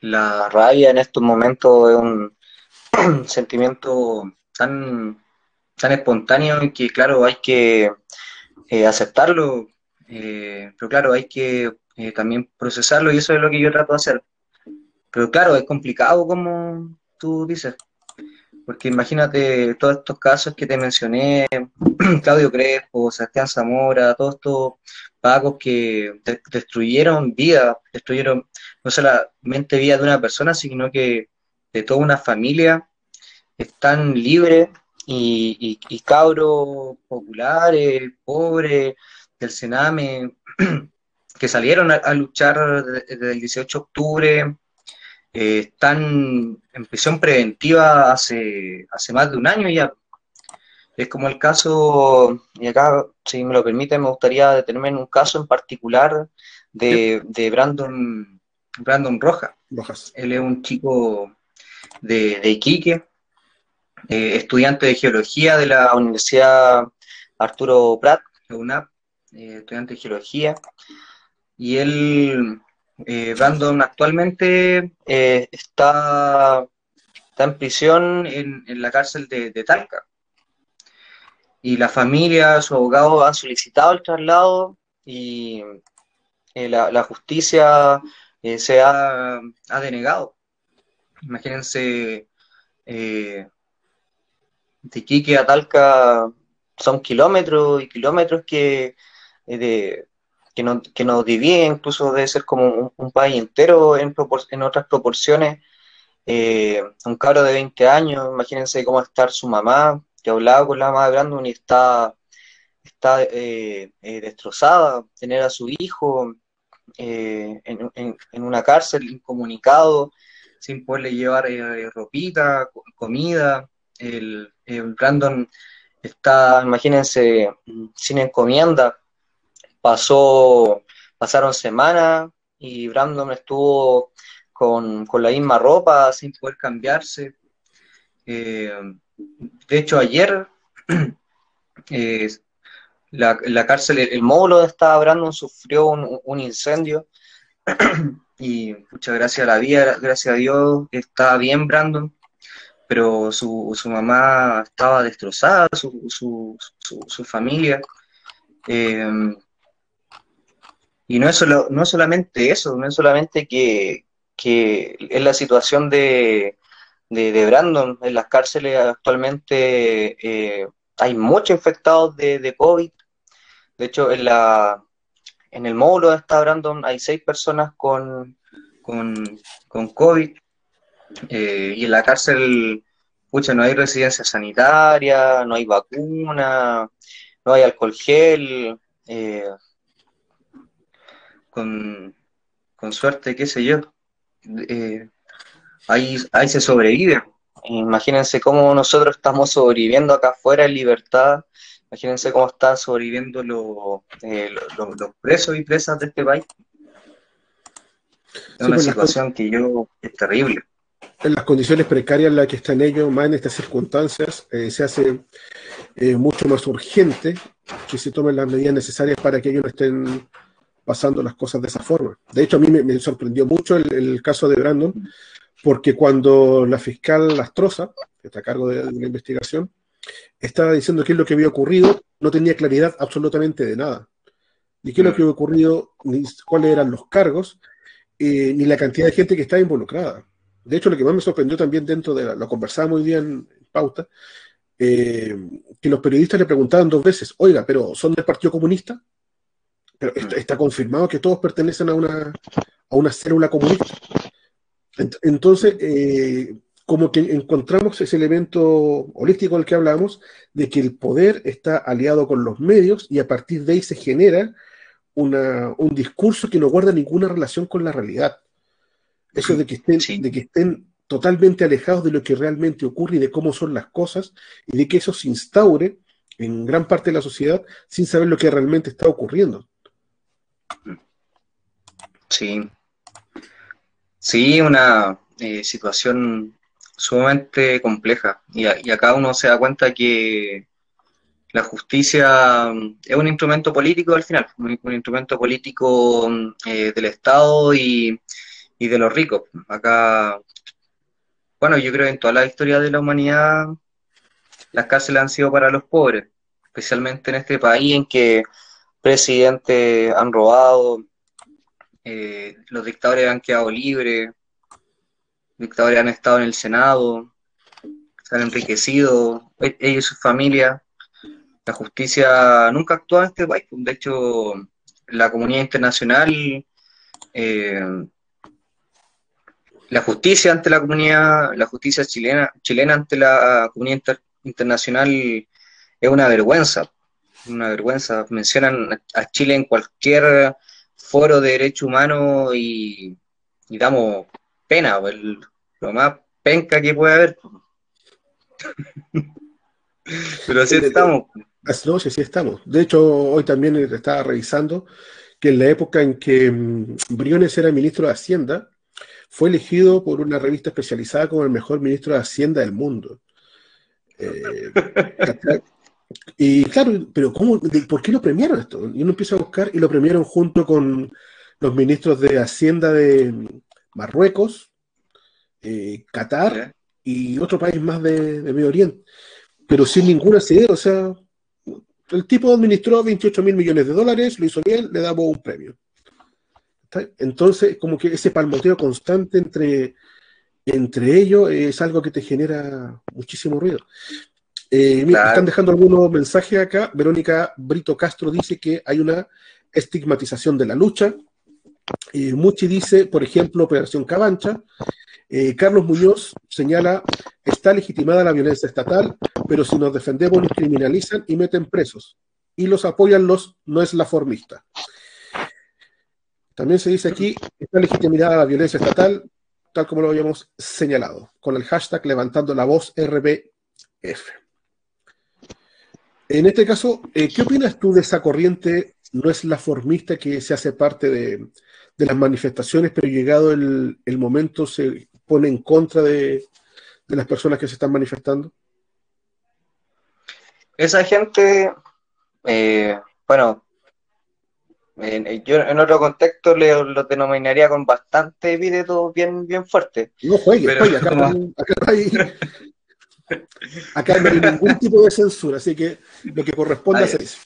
la rabia en estos momentos es un sentimiento tan, tan espontáneo que, claro, hay que eh, aceptarlo, eh, pero claro, hay que eh, también procesarlo y eso es lo que yo trato de hacer. Pero claro, es complicado como tú dices, porque imagínate todos estos casos que te mencioné, Claudio Crespo, Sebastián Zamora, todos estos pagos que destruyeron vida, destruyeron no solamente vida de una persona, sino que de toda una familia, están libres y, y, cabros populares, pobres, del Sename, que salieron a, luchar desde el 18 de octubre, eh, están en prisión preventiva hace, hace más de un año ya. Es como el caso, y acá, si me lo permite, me gustaría detenerme en un caso en particular de, de Brandon, Brandon Rojas. Rojas. Él es un chico de, de Iquique, eh, estudiante de geología de la Universidad Arturo Prat, UNAP, eh, estudiante de geología, y él, eh, Brandon, actualmente está, está en prisión en, la cárcel de, Talca. Y la familia, su abogado han solicitado el traslado y la, justicia se ha, ha, denegado. Imagínense de Iquique a Talca son kilómetros y kilómetros que, eh, que, no, que nos dividen, incluso debe ser como un, país entero en, en otras proporciones. Eh, un cabro de 20 años, imagínense cómo estar su mamá, que hablaba con la mamá de Brandon y está, está eh, destrozada, tener a su hijo en, en, una cárcel incomunicado, sin poderle llevar ropita, comida, el, Brandon está, imagínense, sin encomienda, pasó, pasaron semanas y Brandon estuvo con, la misma ropa, sin poder cambiarse. Eh, de hecho, ayer eh, la, cárcel, el, módulo donde estaba Brandon sufrió un, incendio y muchas gracias a la vida, gracias a Dios, está bien Brandon pero su, su mamá estaba destrozada, su, su, su, familia. Eh, y no es, solo, no solamente eso, no es solamente que, que es la situación de, de, Brandon. En las cárceles actualmente eh, hay muchos infectados de, de, COVID. De hecho, en, la, en el módulo de está Brandon hay seis personas con, con, con COVID. Eh, y en la cárcel, pucha, no hay residencia sanitaria, no hay vacuna, no hay alcohol gel, eh, con, suerte, qué sé yo, eh, ahí, ahí se sobrevive. Imagínense cómo nosotros estamos sobreviviendo acá afuera en libertad. Imagínense cómo están sobreviviendo los, los presos y presas de este país. Es una pues, situación que yo es terrible en las condiciones precarias en las que están ellos, más en estas circunstancias, eh, se hace eh, mucho más urgente que se tomen las medidas necesarias para que ellos no estén pasando las cosas de esa forma. De hecho, a mí me, sorprendió mucho el, caso de Brandon, porque cuando la fiscal Lastroza, que está a cargo de, la investigación, estaba diciendo qué es lo que había ocurrido, no tenía claridad absolutamente de nada. Ni qué es lo que había ocurrido, ni cuáles eran los cargos, eh, ni la cantidad de gente que estaba involucrada. De hecho, lo que más me sorprendió también dentro de la, lo conversábamos hoy día en, pauta, eh, que los periodistas le preguntaban dos veces, oiga, pero ¿son del Partido Comunista? Pero está, confirmado que todos pertenecen a una, a una célula comunista. Entonces, eh, como que encontramos ese elemento holístico del que hablamos, de que el poder está aliado con los medios y a partir de ahí se genera un discurso que no guarda ninguna relación con la realidad. Eso de que estén, de que estén totalmente alejados de lo que realmente ocurre y de cómo son las cosas, y de que eso se instaure en gran parte de la sociedad sin saber lo que realmente está ocurriendo. Sí. Sí, una eh, situación sumamente compleja. Y, acá uno se da cuenta que la justicia mm, es un instrumento político al final, un, instrumento político eh, del Estado y, y, de los ricos. Acá, bueno, yo creo que en toda la historia de la humanidad las cárceles han sido para los pobres, especialmente en este país en que presidentes han robado, eh, los dictadores han quedado libres, dictadores han estado en el Senado, se han enriquecido, e-, ellos y sus familias. La justicia nunca actúa en este país. De hecho, la comunidad internacional, eh, la justicia ante la comunidad, la justicia chilena, chilena ante la comunidad internacional es una vergüenza. Una vergüenza. Mencionan a Chile en cualquier foro de derechos humanos y, damos pena, lo más penca que puede haber. Pero así estamos. No, sí, sí estamos. De hecho, hoy también estaba revisando que en la época en que mm, Briones era ministro de Hacienda, fue elegido por una revista especializada como el mejor ministro de Hacienda del mundo. Eh, y claro, pero ¿cómo, ¿por qué lo premiaron esto? Y uno empieza a buscar y lo premiaron junto con los ministros de Hacienda de Marruecos, eh, Qatar y otro país más de, Medio Oriente, pero sin ninguna asidero. O sea, el tipo administró 28 mil millones de dólares, lo hizo bien, le damos un premio. Entonces, como que ese palmoteo constante entre, entre ellos es algo que te genera muchísimo ruido. Eh, están dejando algunos mensajes acá. Verónica Brito Castro dice que hay una estigmatización de la lucha. Eh, Muchi dice, por ejemplo, Operación Cabancha. Eh, Carlos Muñoz señala, está legitimada la violencia estatal, pero si nos defendemos nos criminalizan y meten presos. Y los apoyan los no es la formista. También se dice aquí, está legitimada la violencia estatal, tal como lo habíamos señalado, con el hashtag levantando la voz RBF. En este caso, eh, ¿qué opinas tú de esa corriente no es la formista que se hace parte de, las manifestaciones, pero llegado el, momento se pone en contra de, las personas que se están manifestando? Esa gente, eh, bueno, yo en otro contexto le, lo denominaría con bastante epíteto bien, bien fuerte. No juegue, acá, acá, hay, Acá no hay ningún tipo de censura, así que lo que corresponde a hacer eso.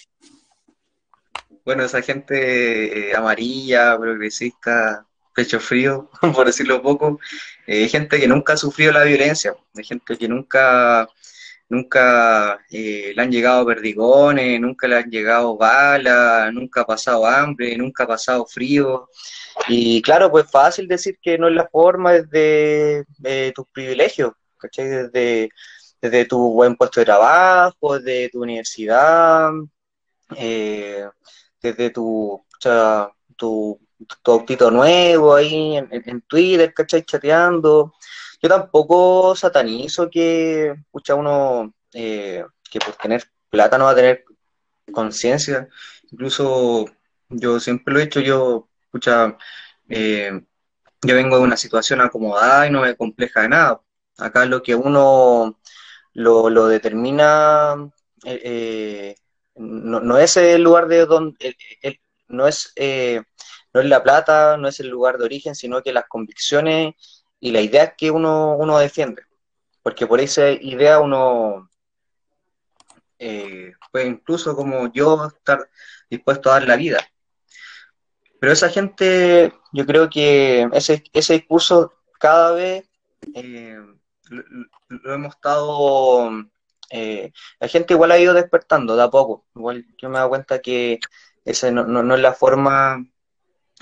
Bueno, esa gente eh, amarilla, progresista, pecho frío, por decirlo poco, eh, gente que nunca ha sufrido la violencia, hay gente que nunca, nunca eh, le han llegado perdigones, nunca le han llegado balas, nunca ha pasado hambre, nunca ha pasado frío. Y claro, pues fácil decir que no es la forma desde de tus privilegios, ¿cachai? Desde, desde tu buen puesto de trabajo, desde tu universidad, eh, desde tu, tu, tu, autito nuevo ahí en, Twitter, ¿cachai? Chateando. Yo tampoco satanizo que, escucha uno, eh, que por tener plata no va a tener conciencia. Incluso yo siempre lo he hecho, yo, escucha, eh, yo vengo de una situación acomodada y no me compleja de nada. Acá lo que uno lo, determina, eh, eh, no, es el lugar de donde, no, es, eh, no es la plata, no es el lugar de origen, sino que las convicciones y la idea que uno, uno defiende. Porque por esa idea uno puede incluso como yo estar dispuesto a dar la vida. Pero esa gente, yo creo que ese, ese discurso cada vez lo, hemos estado, eh, la gente igual ha ido despertando de a poco. Igual yo me he dado cuenta que esa no, no, es la forma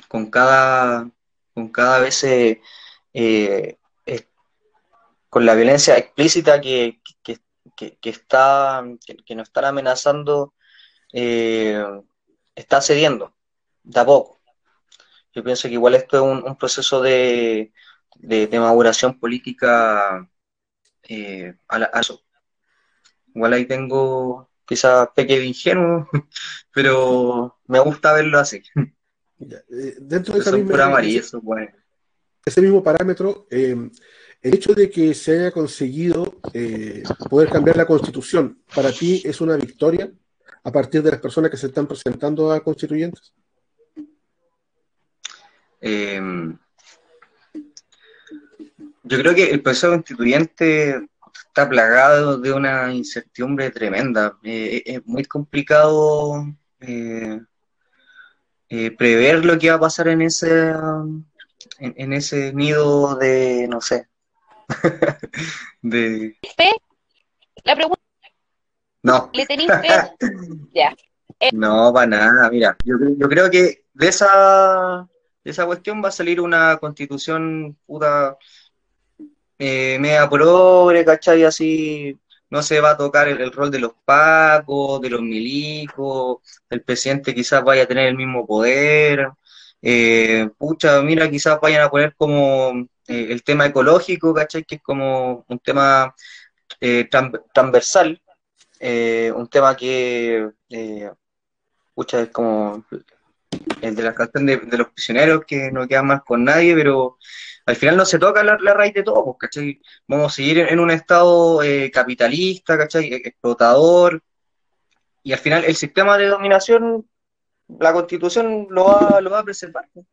con cada, con cada vez eh, eh, con la violencia explícita que, que, que, está, que, nos están amenazando, está cediendo de a poco. Yo pienso que igual esto es un, proceso de, de, de, maduración política a, eso. Igual ahí tengo quizás pequeño ingenuo, pero me gusta verlo así. Eh, dentro de esa misma, ese, mismo parámetro, eh, el hecho de que se haya conseguido eh, poder cambiar la constitución, ¿para ti es una victoria a partir de las personas que se están presentando a constituyentes? Em, yo creo que el proceso constituyente está plagado de una incertidumbre tremenda. es muy complicado eh, prever lo que va a pasar en ese, en, ese nido de, no sé, de... ¿Fe? La pregunta... No. ¿Le tenéis fe? ya. Eh. No, para nada, mira, yo, yo creo que de esa, de esa cuestión va a salir una constitución puta eh, media progre, ¿cachai? Así no se va a tocar el, rol de los pacos, de los milicos, el presidente quizás vaya a tener el mismo poder. Eh, pucha, mira, quizás vayan a poner como eh, el tema ecológico, ¿cachai? Que es como un tema eh, transversal, un tema que, pucha, es como el de la canción de, de, los prisioneros, que no queda más con nadie, pero al final no se toca la, raíz de todo, pues, ¿cachai? Vamos a seguir en, un estado eh, capitalista, ¿cachai? E, explotador, y al final el sistema de dominación, la constitución lo va, lo va a preservar. Pues.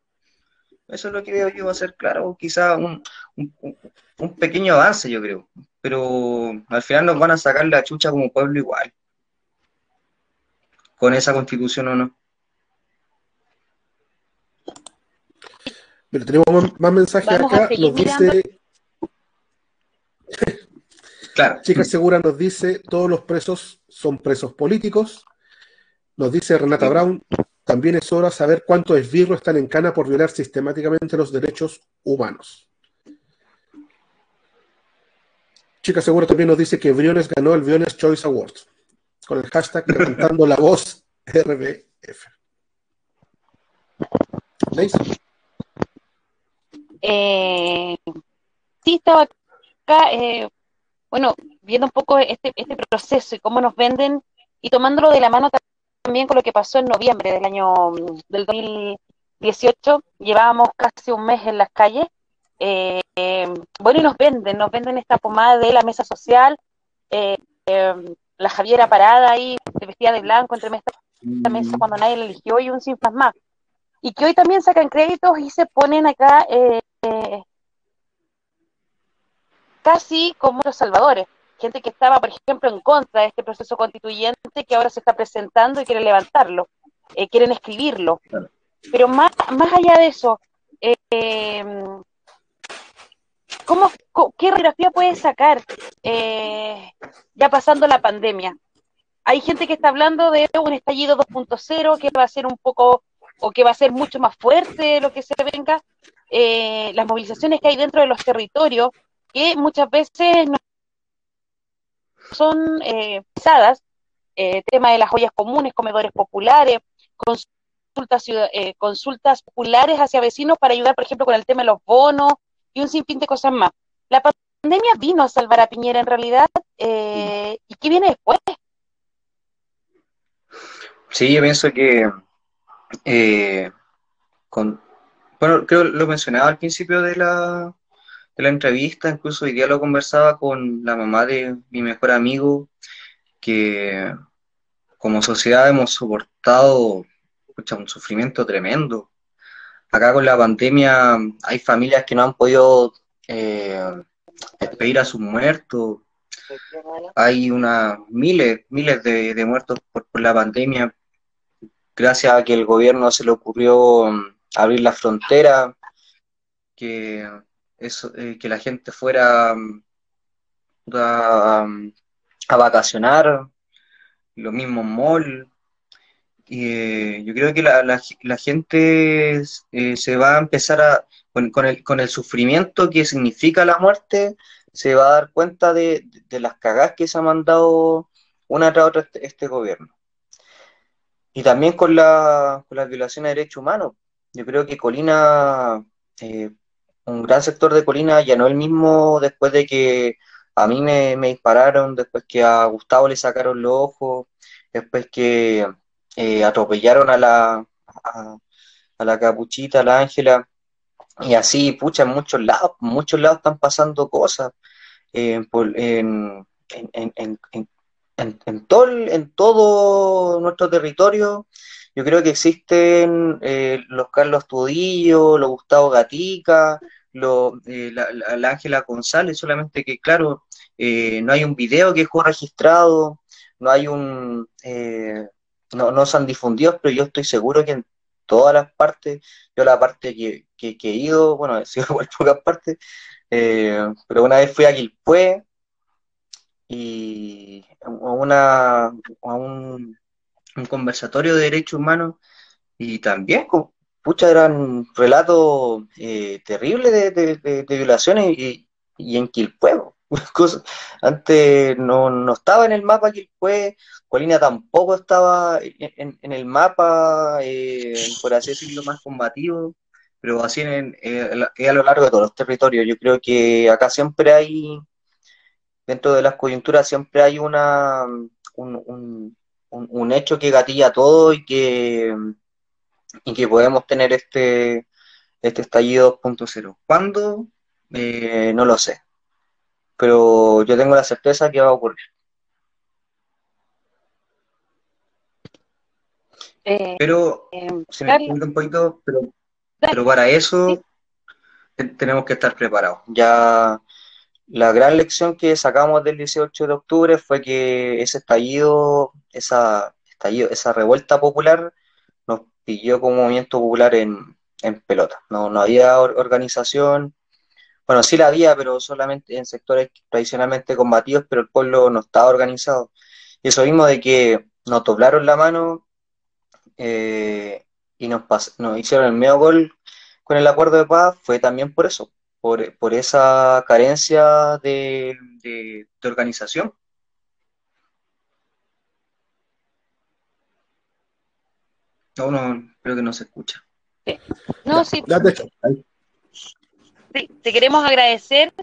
Eso es lo que veo yo va a ser, claro, quizá un, un, pequeño avance, yo creo, pero al final nos van a sacar la chucha como pueblo igual, con esa constitución o no. Pero tenemos más, mensajes acá. Nos dice. claro. Chica Segura nos dice: todos los presos son presos políticos. Nos dice Renata Brown: también es hora saber cuántos esbirros están en cana por violar sistemáticamente los derechos humanos. Chica Segura también nos dice que Briones ganó el Briones Choice Award con el hashtag levantando la voz RBF. ¿Veis? Eh, sí, estaba acá, eh, bueno, viendo un poco este, este proceso y cómo nos venden y tomándolo de la mano también con lo que pasó en noviembre del año mm, del 2018. Llevábamos casi un mes en las calles. Eh, bueno, y nos venden, nos venden esta pomada de la mesa social, la Javiera parada ahí, vestida de blanco entre esta mesa cuando nadie la eligió y un sin más y que hoy también sacan créditos y se ponen acá eh, casi como los salvadores. Gente que estaba, por ejemplo, en contra de este proceso constituyente que ahora se está presentando y quieren levantarlo, eh, quieren escribirlo. Pero más, más allá de eso, eh, ¿cómo, ¿qué radiografía puede sacar ya pasando la pandemia? Hay gente que está hablando de un estallido 2.0 que va a ser un poco o que va a ser mucho más fuerte lo que se venga, eh, las movilizaciones que hay dentro de los territorios, que muchas veces no son eh, pesadas, eh, tema de las ollas comunes, comedores populares, consultas, eh, consultas populares hacia vecinos para ayudar, por ejemplo, con el tema de los bonos y un sinfín de cosas más. La pandemia vino a salvar a Piñera en realidad, ¿y qué viene después? Sí, yo pienso que eh, con, bueno, creo que lo mencionaba al principio de la, de la entrevista, incluso hoy día lo conversaba con la mamá de mi mejor amigo, que como sociedad hemos soportado un sufrimiento tremendo. Acá con la pandemia hay familias que no han podido eh, despedir a sus muertos. Hay una miles, miles de, muertos por, la pandemia gracias a que el gobierno se le ocurrió mm, abrir la frontera, que, eh, que la gente fuera mm, a, a, vacacionar, lo mismo mall. Y eh, yo creo que la, la, gente eh, se va a empezar a, con, el, con el sufrimiento que significa la muerte, se va a dar cuenta de, de las cagadas que se ha mandado una tras otra este, este gobierno. Y también con la, con las violaciones de derechos humanos. Yo creo que Colina, eh, un gran sector de Colina ya no el mismo después de que a mí me, dispararon, después que a Gustavo le sacaron los ojos, después que eh, atropellaron a la, a la Capuchita, a la Ángela, y así, pucha, en muchos lados, en muchos lados están pasando cosas. eh, por- en, en, en, en, todo, en todo nuestro territorio, yo creo que existen eh, los Carlos Tudillo, los Gustavo Gatica, eh, la, la- la Ángela González, solamente que, claro, eh, no hay un video que fue registrado, no hay un, no, no se han difundido, pero yo estoy seguro que en todas las partes, yo la parte que, que, que he ido, bueno, he sido igual pocas partes, pero una vez fui a Quilpué y a una, a un, un conversatorio de derechos humanos y también, co- pucha, eran relatos eh, terribles de, de- violaciones y, y en. Cosas- antes no, no estaba en el mapa Quilpué, Colina tampoco estaba en, en- el mapa, eh, por así decirlo, más combativo, pero así en, eh, a lo largo de todos los territorios. Yo creo que acá siempre hay dentro de las coyunturas siempre hay una, un, un- un- un hecho que gatilla todo y que, y que podemos tener este, este estallido 2.0. ¿Cuándo? Eh, no lo sé, pero yo tengo la certeza que va a ocurrir. Eh, Pero, eh, si me un poquito, pero, dale. pero para eso te- tenemos que estar preparados. Ya la gran lección que sacamos del 18 de octubre fue que ese estallido, esa estallido, esa revuelta popular nos pilló como movimiento popular en, pelota. No, había or- organización. Bueno, sí la había, pero solamente en sectores tradicionalmente combatidos, pero el pueblo no estaba organizado. Y eso mismo de que nos doblaron la mano eh, y nos, nos hicieron el medio gol con el acuerdo de paz, fue también por eso, por, por esa carencia de, de- de organización. No, no, creo que no se escucha. No, sí, Ya, de hecho, ahí. sí, te queremos agradecer.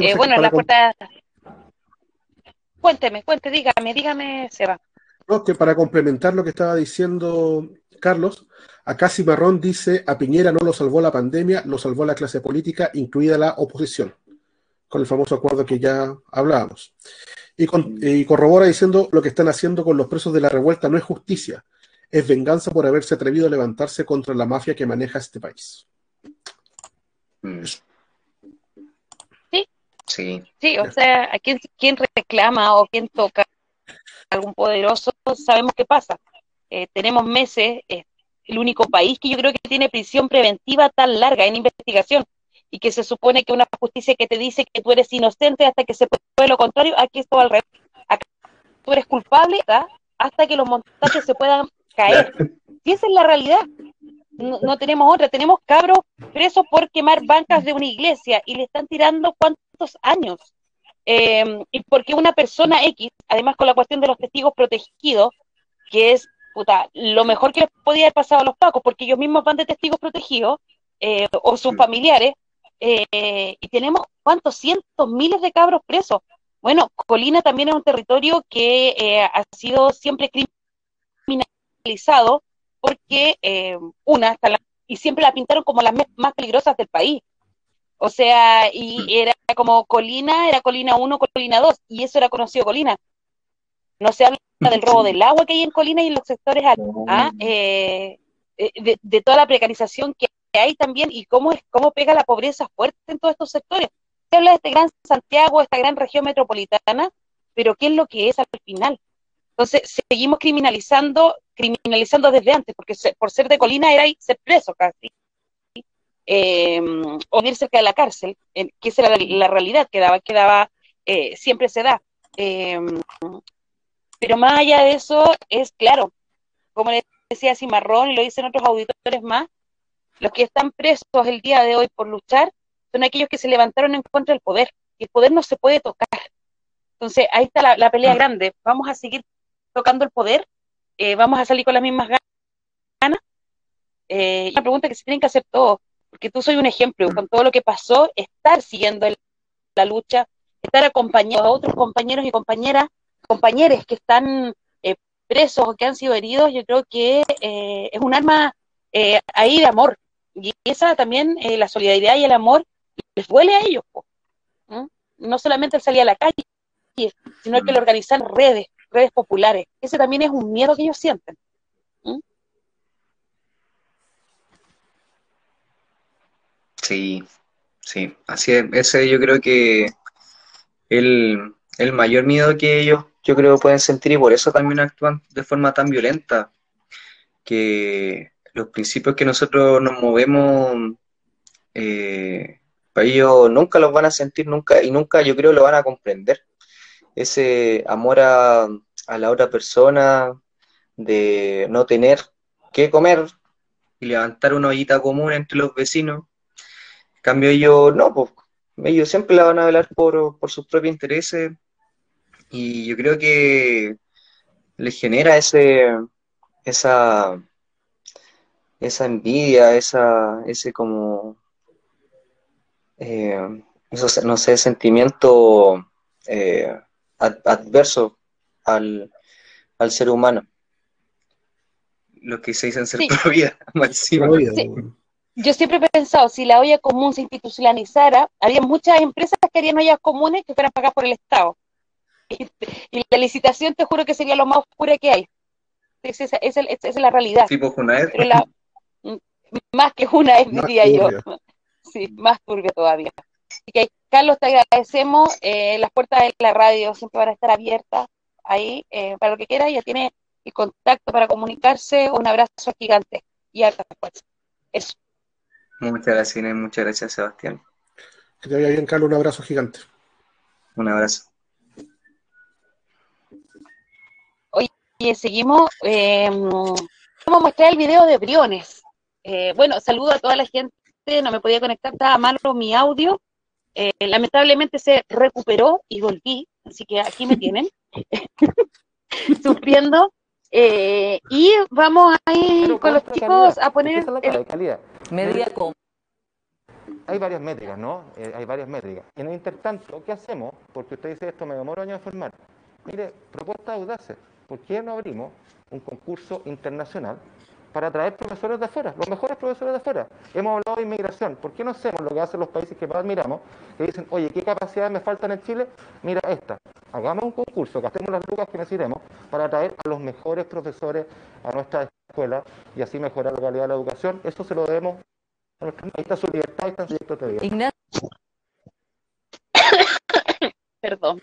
Eh, bueno, la puerta. Cuénteme, cuénteme, dígame, dígame, Seba. no, que para complementar lo que estaba diciendo Carlos, acá Cimarrón dice, a Piñera no lo salvó la pandemia, lo salvó la clase política, incluida la oposición, con el famoso acuerdo que ya hablábamos. Y, con- y corrobora diciendo, lo que están haciendo con los presos de la revuelta no es justicia, es venganza por haberse atrevido a levantarse contra la mafia que maneja este país. Mm. Sí. Sí, Sí, o sea, a quién, quién reclama o quién toca algún poderoso, sabemos qué pasa. Eh, tenemos meses, es el único país que yo creo que tiene prisión preventiva tan larga en investigación y que se supone que una justicia que te dice que tú eres inocente hasta que se pruebe lo contrario, aquí es todo al revés. Acá tú eres culpable hasta que los montajes se puedan caer. Y esa es la realidad. No, no tenemos otra. Tenemos cabros presos por quemar bancas de una iglesia y le están tirando cuántos años. Eh, y porque una persona X, además con la cuestión de los testigos protegidos, que es puta, lo mejor que les podía haber pasado a los pacos, porque ellos mismos van de testigos protegidos, eh, o sus familiares, eh, y tenemos cuántos cientos, miles de cabros presos. Bueno, Colina también es un territorio que eh, ha sido siempre criminalizado porque eh, una, hasta la- y siempre la pintaron como las más peligrosas del país. O sea, y era como Colina, era Colina 1, Colina 2, y eso era conocido Colina. No se habla del robo del agua que hay en Colina y en los sectores ¿ah? Eh, eh, de, de toda la precarización que hay también y cómo, es, cómo pega la pobreza fuerte en todos estos sectores. Se habla de este gran Santiago, esta gran región metropolitana, pero ¿qué es lo que es al final? Entonces, seguimos criminalizando, criminalizando desde antes, porque se- por ser de Colina era ser preso casi, eh, o vivir cerca de la cárcel, eh, que esa era la, la realidad que daba, que daba, eh, siempre se da. Pero más allá de eso, es claro, como le decía Cimarrón y lo dicen otros auditores más, los que están presos el día de hoy por luchar son aquellos que se levantaron en contra del poder, y el poder no se puede tocar. Entonces, ahí está la, la pelea grande. Vamos a seguir tocando el poder, eh, vamos a salir con las mismas ganas. Eh, una pregunta que se tienen que hacer todos, porque tú soy un ejemplo, con todo lo que pasó, estar siguiendo el- la lucha, estar acompañando a otros compañeros y compañeras, compañeros que están eh, presos o que han sido heridos, yo creo que eh, es un arma eh, ahí de amor. Y esa también, la solidaridad y el amor, les duele a ellos. ¿Mm? No solamente el salir a la calle, sino el que lo organizan redes, redes populares. Ese también es un miedo que ellos sienten. Sí, sí, así es. Ese yo creo que el, el mayor miedo que ellos, yo creo, pueden sentir y por eso también actúan de forma tan violenta, que los principios que nosotros nos movemos, eh, ellos nunca los van a sentir, nunca, y nunca yo creo lo van a comprender. Ese amor a, a la otra persona, de no tener que comer y levantar una ollita común entre los vecinos. En cambio ellos no, pues ellos siempre la van a velar por, por sus propios intereses y yo creo que les genera ese, esa, esa envidia, esa, ese como, eh, eso, no sé, sentimiento eh, ad- adverso al, al ser humano. Los que se dicen ser Sí. pro vida, más encima. Toda la vida, Sí. Yo siempre he pensado, si la olla común se institucionalizara, había muchas empresas que harían ollas comunes que fueran pagadas por el Estado. Y, y la licitación, te juro que sería lo más oscura que hay. Esa, es la realidad. Tipo Junaed. Pero la, m- más que una es, Más diría yo. turbia. Sí, más turbio todavía. Así que, Carlos, te agradecemos. Eh, las puertas de la radio siempre van a estar abiertas ahí eh, para lo que quiera. Ya tiene el contacto para comunicarse. Un abrazo gigante y harta fuerza. Eso. Muchas gracias, Inés. Muchas gracias, Sebastián. Que te vaya bien, Carlos. Un abrazo gigante. Un abrazo. Y seguimos. eh, vamos a mostrar el video de Briones. Eh, bueno, saludo a toda la gente. No me podía conectar, estaba malo mi audio. Eh, lamentablemente se recuperó y volví, así que aquí me tienen sufriendo. Eh, y vamos a ir con los chicos calidad, a poner esa es la el- calidad, calidad. Media con Hay varias métricas, ¿no? Eh, hay varias métricas. En el intertanto, ¿qué hacemos? Porque usted dice esto, me demoro años en formar. Mire, propuestas audaces. ¿Por qué no abrimos un concurso internacional para atraer profesores de afuera, los mejores profesores de afuera? Hemos hablado de inmigración. ¿Por qué no hacemos lo que hacen los países que más admiramos? Que dicen, oye, ¿qué capacidades me faltan en Chile? Mira esta. Hagamos un concurso, gastemos las lucas que necesitemos para atraer a los mejores profesores a nuestra escuela y así mejorar la calidad de la educación. Eso se lo debemos a nuestra- Ahí está su libertad, ahí está su proyecto de vida. Ignacio Perdón.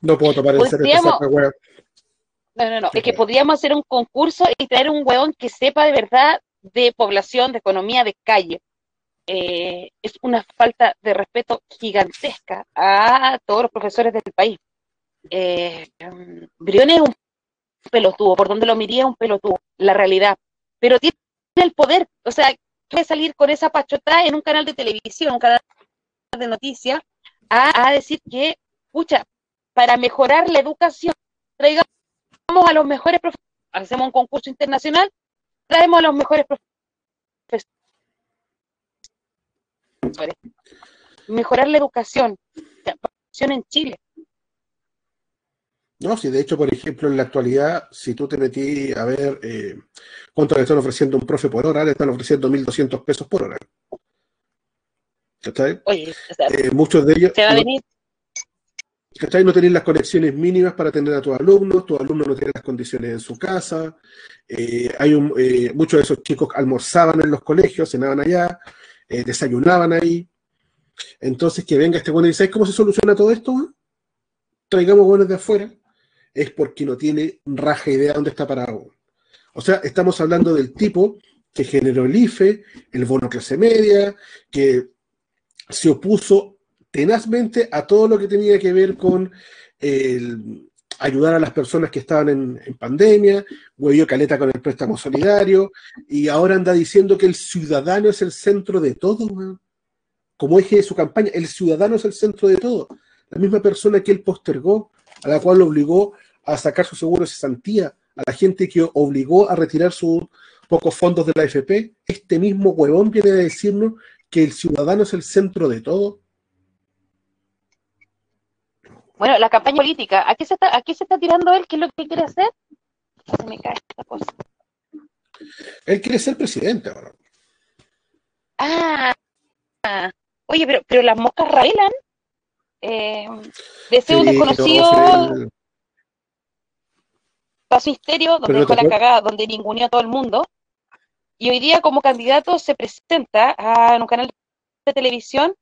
No puedo tomar en serio esta Podríamos- No, no, no. Es que podríamos hacer un concurso y traer un hueón que sepa de verdad de población, de economía, de calle. Eh, es una falta de respeto gigantesca a todos los profesores del país. Eh, um, Briones es un pelotudo, por donde lo miré es un pelotudo, la realidad. Pero tiene el poder, o sea, puede salir con esa pachota en un canal de televisión, un canal de noticias, a, a decir que, pucha, para mejorar la educación, traigamos a los mejores profesores, hacemos un concurso internacional, traemos a los mejores profesores. Mejorar la educación, la educación en Chile. No, si de hecho, por ejemplo, en la actualidad, si tú te metí a ver eh, cuánto le están ofreciendo un profe por hora, le están ofreciendo 1.200 pesos por hora. ¿Cachai? Oye, o sea, Eh, muchos de ellos se va a no, venir, ¿cachai? no tienen las conexiones mínimas para atender a tus alumnos, tus alumnos no tienen las condiciones en su casa, eh, hay un, eh, muchos de esos chicos almorzaban en los colegios, cenaban allá, eh, desayunaban ahí. Entonces, que venga este bueno y dice, ¿sabes cómo se soluciona todo esto? Traigamos buenos de afuera. Es porque no tiene raja idea dónde está parado. O sea, estamos hablando del tipo que generó el IFE, el bono clase media, que se opuso tenazmente a todo lo que tenía que ver con ayudar a las personas que estaban en, pandemia, huevió caleta con el préstamo solidario, y ahora anda diciendo que el ciudadano es el centro de todo, como eje de su campaña, el ciudadano es el centro de todo. La misma persona que él postergó, a la cual lo obligó a sacar su seguro de cesantía, a la gente que obligó a retirar sus pocos fondos de la AFP, este mismo huevón viene a decirnos que el ciudadano es el centro de todo. Bueno, la campaña política, ¿a qué se está, a qué se está tirando él? ¿Qué es lo que quiere hacer? Se me cae esta cosa. Él quiere ser presidente ahora. Ah, oye, pero, pero las moscas revelan. Eh, de un desconocido paso misterio, donde dejó la cagada, donde ninguneó a todo el mundo. Y hoy día como candidato se presenta a, en un canal de televisión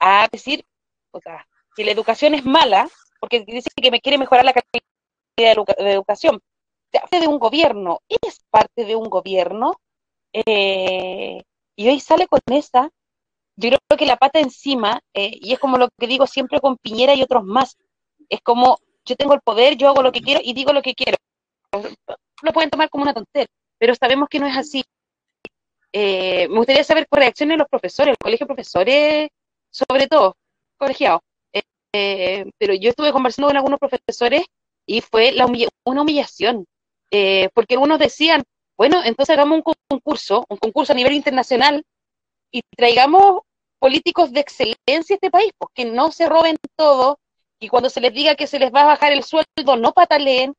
a decir o sea, que la educación es mala, porque dice que me quiere mejorar la calidad de, educación. parte de un gobierno, es parte de un gobierno, eh, y hoy sale con esa, yo creo que la pata encima, eh, y es como lo que digo siempre con Piñera y otros más, es como yo tengo el poder, yo hago lo que quiero y digo lo que quiero. Lo pueden tomar como una tontería, pero sabemos que no es así. Eh, me gustaría saber qué reacciones de los profesores, el colegio de profesores, sobre todo, colegiados. Eh, pero yo estuve conversando con algunos profesores y fue una humillación, porque algunos decían, bueno, entonces hagamos un concurso, un concurso a nivel internacional y traigamos políticos de excelencia a este país, pues que no se roben todo y cuando se les diga que se les va a bajar el sueldo, no pataleen,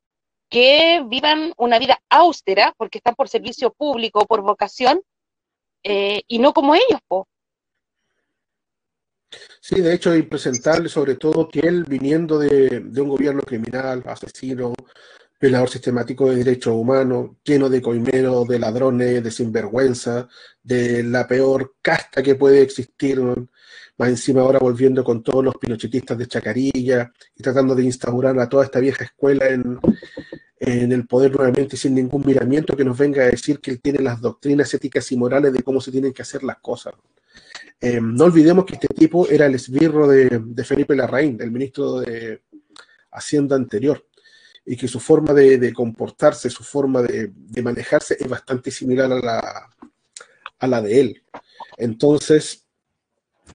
que vivan una vida austera porque están por servicio público, por vocación, eh, y no como ellos, pues. Sí, de hecho, y presentarle sobre todo que él, viniendo de, un gobierno criminal, asesino, violador sistemático de derechos humanos, lleno de coimeros, de ladrones, de sinvergüenza, de la peor casta que puede existir, más encima ahora volviendo con todos los pinochetistas de Chacarilla y tratando de instaurar a toda esta vieja escuela en, el poder nuevamente sin ningún miramiento que nos venga a decir que él tiene las doctrinas éticas y morales de cómo se tienen que hacer las cosas. Eh, no olvidemos que este tipo era el esbirro de, de Felipe Larraín, el ministro de Hacienda anterior y que su forma de, comportarse, su forma de, manejarse es bastante similar a la, a la de él. Entonces,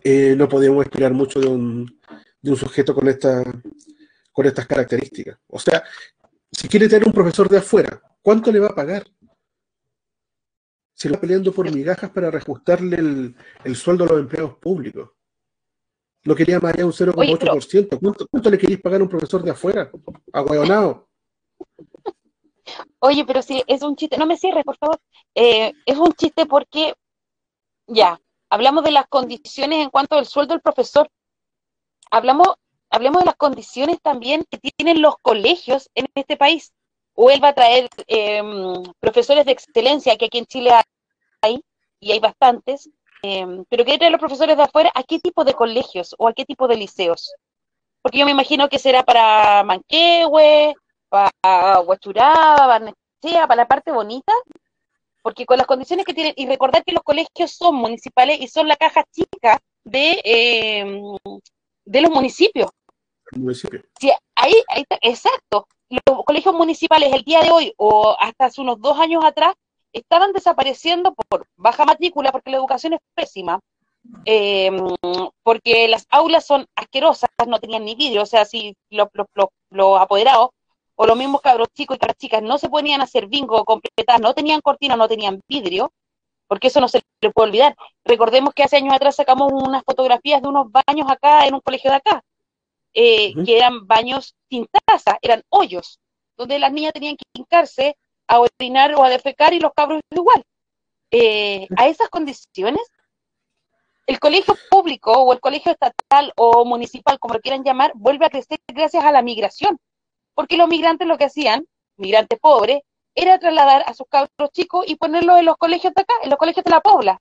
eh, no podemos esperar mucho de un, de un sujeto con, esta, con estas características. O sea, si quiere tener un profesor de afuera, ¿cuánto le va a pagar? Se va peleando por migajas para reajustarle el, el sueldo a los empleados públicos. No quería más allá un 0,8%. ¿Cuánto, ¿Cuánto, le queréis pagar a un profesor de afuera? Aguayonado. Oye, pero sí, es un chiste. No me cierres, por favor. Eh, es un chiste porque, ya, hablamos de las condiciones en cuanto al sueldo del profesor. Hablamos, hablemos de las condiciones también que tienen los colegios en este país. O él va a traer em, profesores de excelencia, que aquí en Chile hay, y hay bastantes, Em, pero ¿qué traer los profesores de afuera? ¿A qué tipo de colegios o a qué tipo de liceos? Porque yo me imagino que será para Manquehue, para Huachuraba, Barnechea, para la parte bonita, porque con las condiciones que tienen, y recordar que los colegios son municipales y son la caja chica de, em, de los municipios. Sí, ahí, ahí está, exacto. Los colegios municipales el día de hoy o hasta hace unos dos años atrás estaban desapareciendo por baja matrícula, porque la educación es pésima, em, porque las aulas son asquerosas, no tenían ni vidrio, o sea, si los lo, apoderados o los mismos cabros chicos y cabras chicas no se ponían a hacer bingo completas, no tenían cortina, no tenían vidrio, porque eso no se le puede olvidar. Recordemos que hace años atrás sacamos unas fotografías de unos baños acá en un colegio de acá, eh, que eran baños sin taza, eran hoyos, donde las niñas tenían que hincarse a orinar o a defecar y los cabros igual. Eh, a esas condiciones, el colegio público o el colegio estatal o municipal, como lo quieran llamar, vuelve a crecer gracias a la migración. Porque los migrantes lo que hacían, migrantes pobres, era trasladar a sus cabros chicos y ponerlos en los colegios de acá, en los colegios de la Pobla.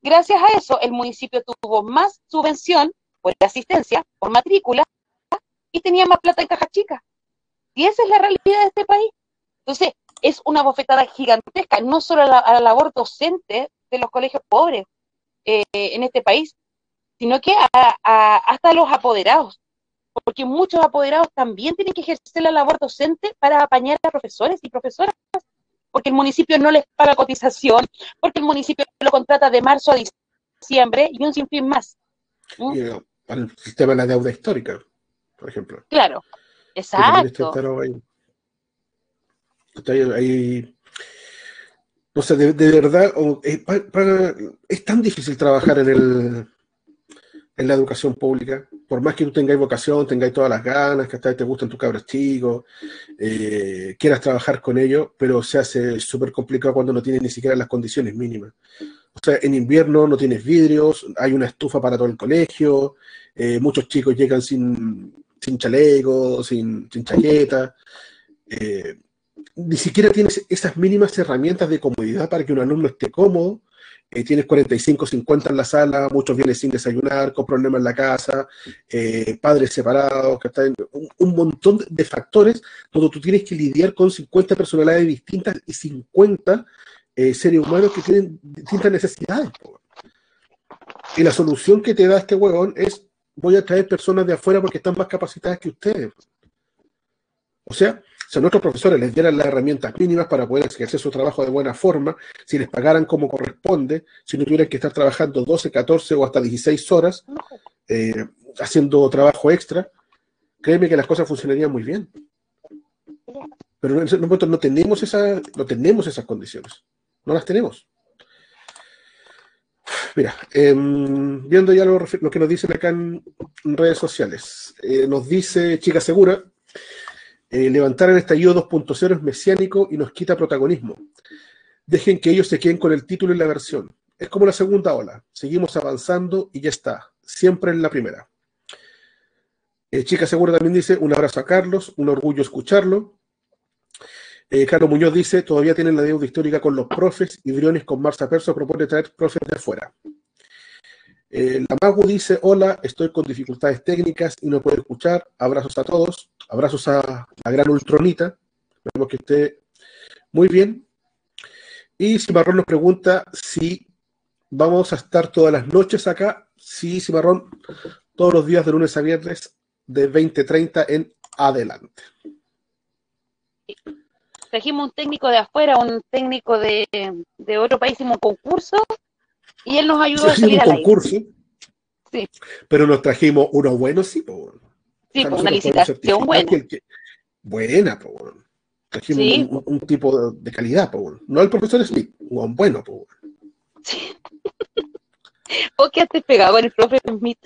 Gracias a eso, el municipio tuvo más subvención por asistencia, por matrícula, y tenía más plata en caja chica. Y esa es la realidad de este país. Entonces, es una bofetada gigantesca, no solo a la, labor docente de los colegios pobres eh, en este país, sino que a, hasta los apoderados, porque muchos apoderados también tienen que ejercer la labor docente para apañar a profesores y profesoras, porque el municipio no les paga cotización, porque el municipio lo contrata de marzo a diciembre y un sinfín más. ¿Mm? El sistema de la deuda histórica, por ejemplo. Claro, exacto. Ahí, no sé, de, verdad, es tan difícil trabajar en el, en la educación pública. Por más que tú tengáis vocación, tengáis todas las ganas, que hasta te gustan tus cabros chicos, eh, quieras trabajar con ellos, pero se hace súper complicado cuando no tienes ni siquiera las condiciones mínimas. O sea, en invierno no tienes vidrios, hay una estufa para todo el colegio, eh, muchos chicos llegan sin, sin chaleco, sin, sin. Eh, ni siquiera tienes esas mínimas herramientas de comodidad para que un alumno esté cómodo. Eh, tienes 45, 50 en la sala, muchos vienen sin desayunar, con problemas en la casa, padres separados, que están, un, un, montón de factores donde tú tienes que lidiar con 50 personalidades distintas y 50 eh, seres humanos que tienen distintas necesidades. Y la solución que te da este huevón es, voy a traer personas de afuera porque están más capacitadas que ustedes. O sea, si a nuestros profesores les dieran las herramientas mínimas para poder ejercer su trabajo de buena forma, si les pagaran como corresponde, si no tuvieran que estar trabajando 12, 14 o hasta 16 horas eh, haciendo trabajo extra, créeme que las cosas funcionarían muy bien. Pero en ese momento no tenemos, esa, no tenemos esas condiciones. No las tenemos. Mira, eh, viendo ya lo, lo, que nos dicen acá en redes sociales, eh, nos dice Chica Segura, eh, levantar el estallido 2.0 es mesiánico y nos quita protagonismo. Dejen que ellos se queden con el título y la versión. Es como la segunda ola. Seguimos avanzando y ya está. Siempre en la primera. Eh, Chica Segura también dice, un abrazo a Carlos, un orgullo escucharlo. Eh, Carlos Muñoz dice, todavía tienen la deuda histórica con los profes y Briones con Marza Perso propone traer profes de afuera. Eh, la Magu dice, hola, estoy con dificultades técnicas y no puedo escuchar. Abrazos a todos. Abrazos a la gran Ultronita. Esperemos que esté muy bien. Y Cimarrón nos pregunta si vamos a estar todas las noches acá. Sí, Cimarrón, todos los días de lunes a viernes de 20.30 en adelante trajimos un técnico de afuera, un técnico de, de otro país, hicimos un concurso y él nos ayudó a salir un al concurso, aire. Sí, pero nos trajimos uno bueno, sí, po. sí, una licitación buena. que el que- buena, po. weón. Trajimos Sí. un, un tipo de, calidad, po. weón. No el profesor Smith, un bueno, po. weón. Sí. ¿O qué haces pegado con el profe Smith?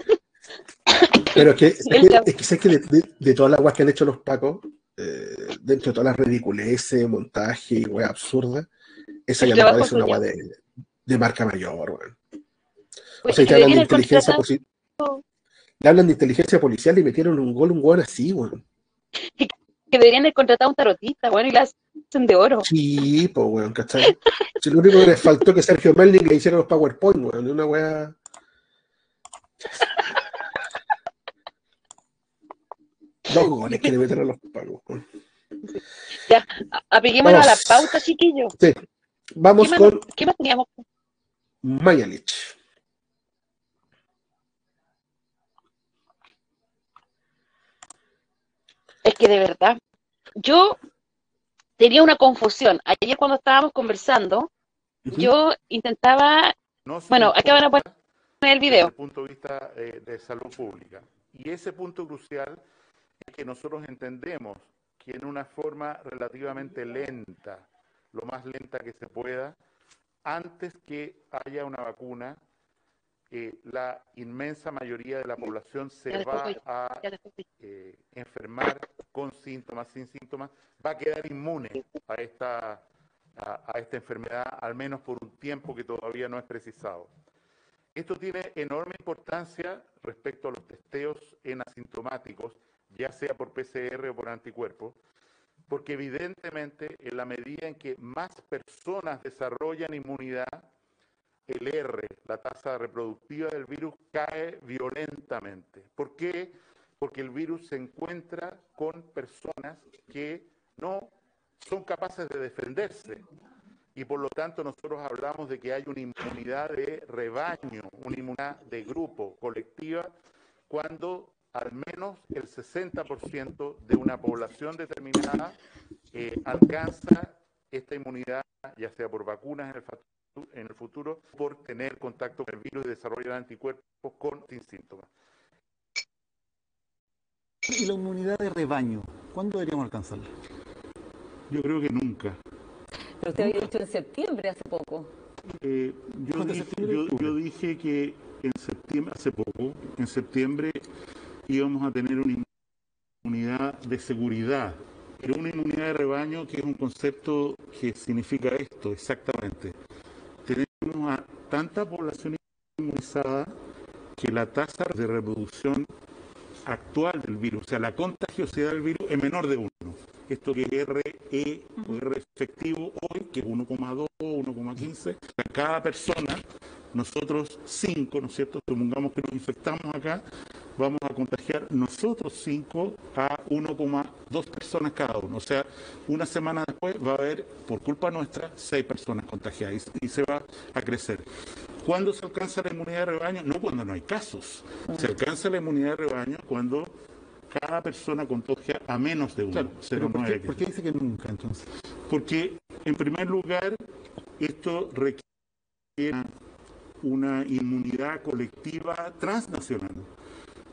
Pero es que, es que, es que que de, de- de todas las weas que han hecho los pacos, eh, dentro de todas las ridiculeces, montaje y wea absurda, esa ya me parece una wea de, de marca mayor, weón. O Pues, sea, te hablan de inteligencia policial. Le hablan de inteligencia policial y metieron un gol, un weón así, weón. que deberían haber contratado a un tarotista, bueno, y la hacen de oro. Sí, pues, weón, ¿cachai? Si lo único que les faltó que Sergio Melnik le hiciera los PowerPoint, weón, de una weá. Dos goles que le meten a los pagos. Ya, a- apeguémonos a la pauta, chiquillos. Sí. Vamos ¿Qué más, con ¿Qué más teníamos? Mayalich. Es que de verdad, yo tenía una confusión. Ayer cuando estábamos conversando, Ujú. yo intentaba, No bueno, acá van a poner el desde video. el punto de vista eh, de salud pública. Y ese punto crucial que nosotros entendemos que en una forma relativamente lenta, lo más lenta que se pueda, antes que haya una vacuna, eh, la inmensa mayoría de la población se va a eh, enfermar con síntomas, sin síntomas, va a quedar inmune a esta, a, a esta enfermedad, al menos por un tiempo que todavía no es precisado. Esto tiene enorme importancia respecto a los testeos en asintomáticos, ya sea por PCR o por anticuerpos, porque evidentemente en la medida en que más personas desarrollan inmunidad, el R, la tasa reproductiva del virus, cae violentamente. ¿Por qué? Porque el virus se encuentra con personas que no son capaces de defenderse. Y por lo tanto nosotros hablamos de que hay una inmunidad de rebaño, una inmunidad de grupo, colectiva, cuando al menos el 60% de una población determinada eh, alcanza esta inmunidad, ya sea por vacunas en el, fatu- en el futuro, por tener contacto con el virus y desarrollar anticuerpos con sin síntomas. Y la inmunidad de rebaño, ¿cuándo deberíamos alcanzarla? Yo creo que nunca. Pero usted había dicho en septiembre hace poco. Eh, yo, ¿Cuándo dije, septiembre, yo- octubre? yo dije que en septiembre, hace poco, en septiembre íbamos a tener una inmunidad de seguridad, pero una inmunidad de rebaño que es un concepto que significa esto exactamente. Tenemos a tanta población inmunizada que la tasa de reproducción actual del virus, o sea, la contagiosidad del virus es menor de uno. Esto que es RE o R efectivo hoy, que es 1,2, 1,15, cada persona, nosotros cinco, ¿no es cierto? Supongamos que nos infectamos acá, vamos a contagiar nosotros cinco a 1,2 personas cada uno. O sea, una semana después va a haber, por culpa nuestra, seis personas contagiadas y, y se va a crecer. ¿Cuándo se alcanza la inmunidad de rebaño? No cuando no hay casos. Se alcanza la inmunidad de rebaño cuando cada persona contagia a menos de uno. Claro, pero ¿por, qué, 0,9. por qué dice que nunca entonces? Porque, en primer lugar, esto requiere una inmunidad colectiva transnacional.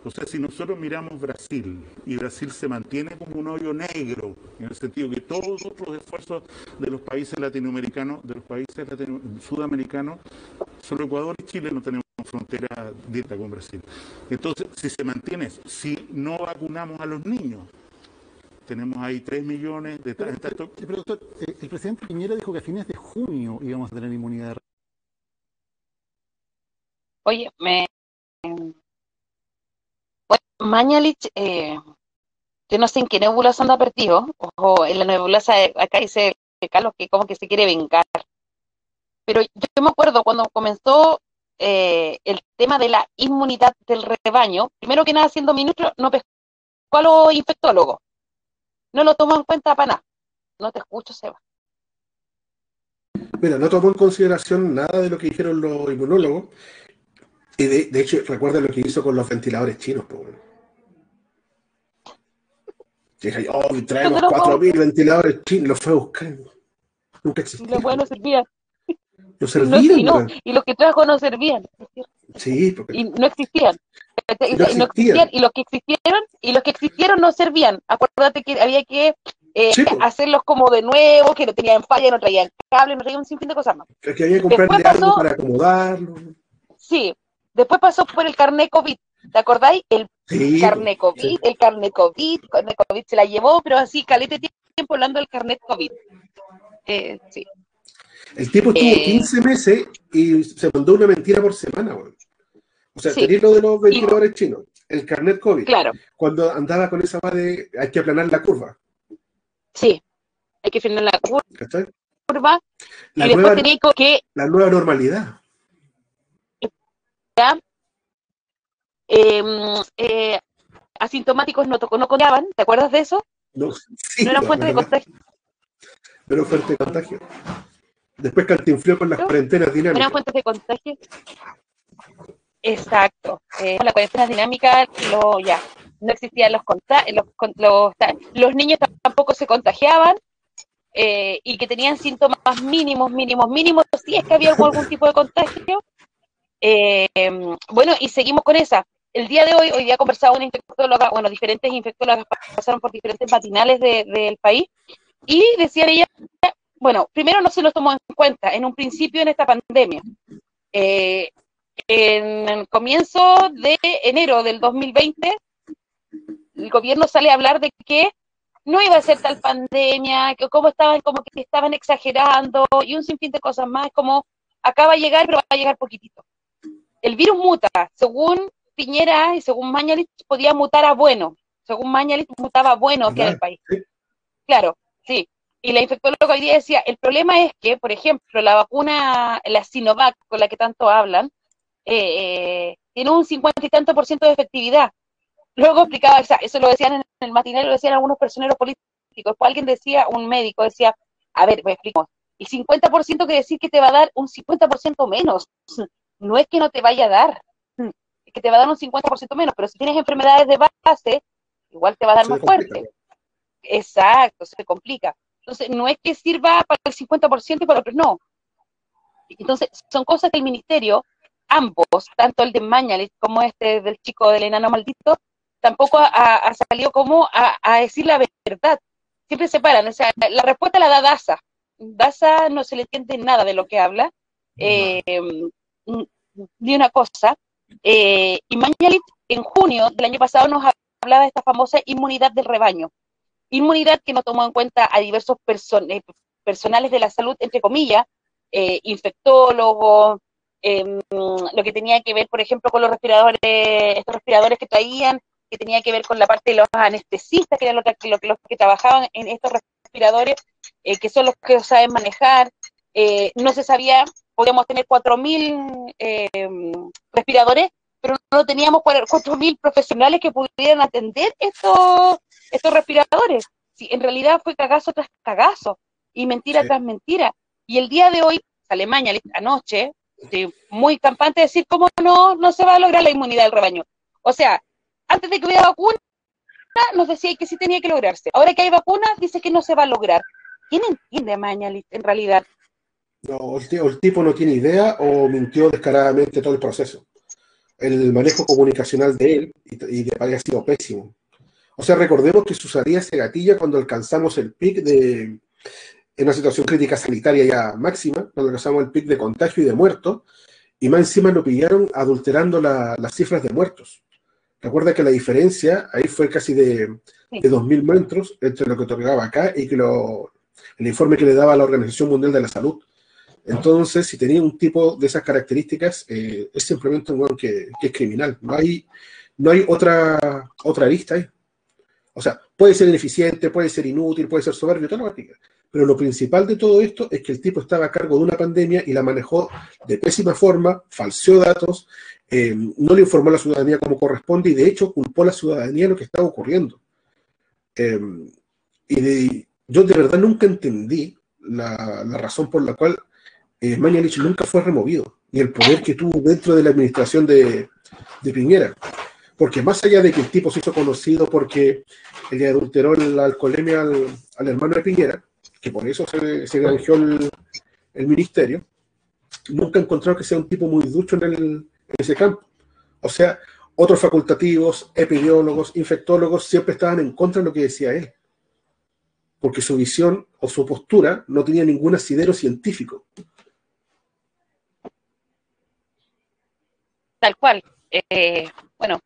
O sea, si nosotros miramos Brasil y Brasil se mantiene como un hoyo negro, en el sentido que todos los esfuerzos de los países latinoamericanos, de los países latino- sudamericanos, solo Ecuador y Chile no tenemos frontera directa con Brasil. Entonces, si se mantiene eso, si no vacunamos a los niños, tenemos ahí 3 millones de... Pero, pero, pero, doctor, eh, el presidente Piñera dijo que a fines de junio íbamos a tener inmunidad de Oye, me... Mañalich, eh, yo no sé en qué nebulosa anda perdido, o en la nebulosa, acá dice Carlos que como que se quiere vengar. Pero yo me acuerdo cuando comenzó eh, el tema de la inmunidad del rebaño, primero que nada, siendo ministro, no pescó a los infectólogos. No lo tomó en cuenta para nada. No te escucho, Seba. Mira, no tomó en consideración nada de lo que dijeron los inmunólogos. Y de, de hecho, recuerda lo que hizo con los ventiladores chinos. po, weón. Dijo, oh, traemos Pero no, 4.000 ventiladores chinos, los fue a buscar. Nunca existían. los buenos servían. No No, servían, y, no, y los que trajo no servían. Sí, porque y no existían. No existían. y los que existieron, y los que existieron no servían. Acuérdate que había que eh, Sí, hacerlos como de nuevo, que no tenían falla, no traían cable, no traían un sinfín de cosas más. que había que comprarle algo para acomodarlo. Sí, después pasó por el carnet COVID. ¿Te acordáis? El Sí, carnet po, COVID, sí. el carnet COVID, el carnet COVID se la llevó, pero así, calete tiempo hablando del carnet COVID. Eh, sí. El tipo estuvo Eh. 15 meses y se mandó una mentira por semana. O sea, Sí. lo de los ventiladores chinos, el carnet COVID, Claro, cuando andaba con esa madre de hay que aplanar la curva, sí. Hay que frenar la ¿cachai? curva La, y después tenéis que la nueva normalidad. Ya, eh, eh, asintomáticos no, tocó, no contaban, ¿te acuerdas de eso? No, sí, No eran fuentes de contagio, no era fuente de contagio. Después cantinfló con las ¿No? cuarentenas no eran dinámicas. fuentes de contagio. Exacto. Eh, la cuarentena dinámica, lo, ya, no existían los, los, los, los niños tampoco se contagiaban eh, y que tenían síntomas mínimos, mínimos, mínimos, si es que había algún, algún tipo de contagio. Eh, bueno, y seguimos con esa. El día de hoy, hoy día conversaba una infectóloga, bueno, diferentes infectólogas pasaron por diferentes matinales de- del país y decían ella, bueno, primero no se nos tomó en cuenta en un principio en esta pandemia. Eh, en el comienzo de enero del 2020, el gobierno sale a hablar de que no iba a ser tal pandemia, que como estaban, como que estaban exagerando y un sinfín de cosas más, como acaba de llegar, pero va a llegar poquitito. El virus muta, según Piñera y según Mañalich, podía mutar a bueno, según Mañalich mutaba a bueno aquí en el país. Sí. Claro, sí. Y la infectóloga hoy día decía, el problema es que, por ejemplo, la vacuna, la Sinovac, con la que tanto hablan, eh, eh, tiene un 50 y tanto por ciento de efectividad. Luego explicaba, o sea, eso lo decían en el matinal, lo decían algunos personeros políticos. Después alguien decía, un médico decía, a ver, me explico, el 50% quiere decir que te va a dar un 50% menos. No es que no te vaya a dar, es que te va a dar un 50% menos, pero si tienes enfermedades de base, igual te va a dar Se más complica. fuerte. Exacto, se complica. Entonces, no es que sirva para el 50% y para otros no. Entonces, son cosas que el ministerio, ambos, tanto el de Mañalich como este del chico del enano maldito, tampoco ha, ha salido como a, a decir la verdad. Siempre se paran. O sea, la respuesta la da Daza. Daza no se le entiende nada de lo que habla, eh, ni una cosa. Eh, y Mañalit en junio del año pasado nos hablaba de esta famosa inmunidad del rebaño. Inmunidad que no tomó en cuenta a diversos eh, personales de la salud, entre comillas, eh, infectólogos, em, lo que tenía que ver, por ejemplo, con los respiradores, estos respiradores que traían, que tenía que ver con la parte de los anestesistas, que eran los que, los que trabajaban en estos respiradores, eh, que son los que saben manejar. no se sabía, podíamos tener 4.000 em, respiradores, pero no teníamos 4.000 profesionales que pudieran atender estos, estos respiradores. Sí, en realidad fue cagazo tras cagazo y mentira tras mentira. Y el día de hoy, Alemania, anoche, muy campante de decir cómo no, no se va a lograr la inmunidad del rebaño. O sea, antes de que hubiera vacuna, nos decía que sí tenía que lograrse. Ahora que hay vacunas, dice que no se va a lograr. ¿Quién entiende Mañalit en realidad? No, el, tipo no tiene idea o mintió descaradamente todo el proceso. El manejo comunicacional de él y, de ha sido pésimo. O sea, recordemos que su salida se gatilla cuando alcanzamos el pic de, en una situación crítica sanitaria ya máxima, cuando alcanzamos el pic de contagio y de muertos, y más encima lo pillaron adulterando las cifras de muertos. Recuerda que la diferencia ahí fue casi de, de 2.000 metros entre lo que otorgaba acá y que lo, el informe que le daba la Organización Mundial de la Salud. Entonces, si tenía un tipo de esas características, eh, es simplemente un que, que, es criminal. No hay, no hay otra, otra arista ahí. O sea, puede ser ineficiente, puede ser inútil, puede ser soberbio, toda la Pero lo principal de todo esto es que el tipo estaba a cargo de una pandemia y la manejó de pésima forma, falseó datos, eh, no le informó a la ciudadanía como corresponde y de hecho culpó a la ciudadanía lo que estaba ocurriendo. Eh, y yo de verdad nunca entendí la, razón por la cual eh, Mañalich nunca fue removido y el poder que tuvo dentro de la administración de, Piñera. Porque más allá de que el tipo se hizo conocido porque le adulteró la alcoholemia al, hermano de Piñera, que por eso se, se granjeó el, ministerio, nunca encontró que sea un tipo muy ducho en, ese campo. O sea, otros facultativos, epidemiólogos, infectólogos, siempre estaban en contra de lo que decía él. Porque su visión o su postura no tenía ningún asidero científico. Tal cual. Eh, bueno,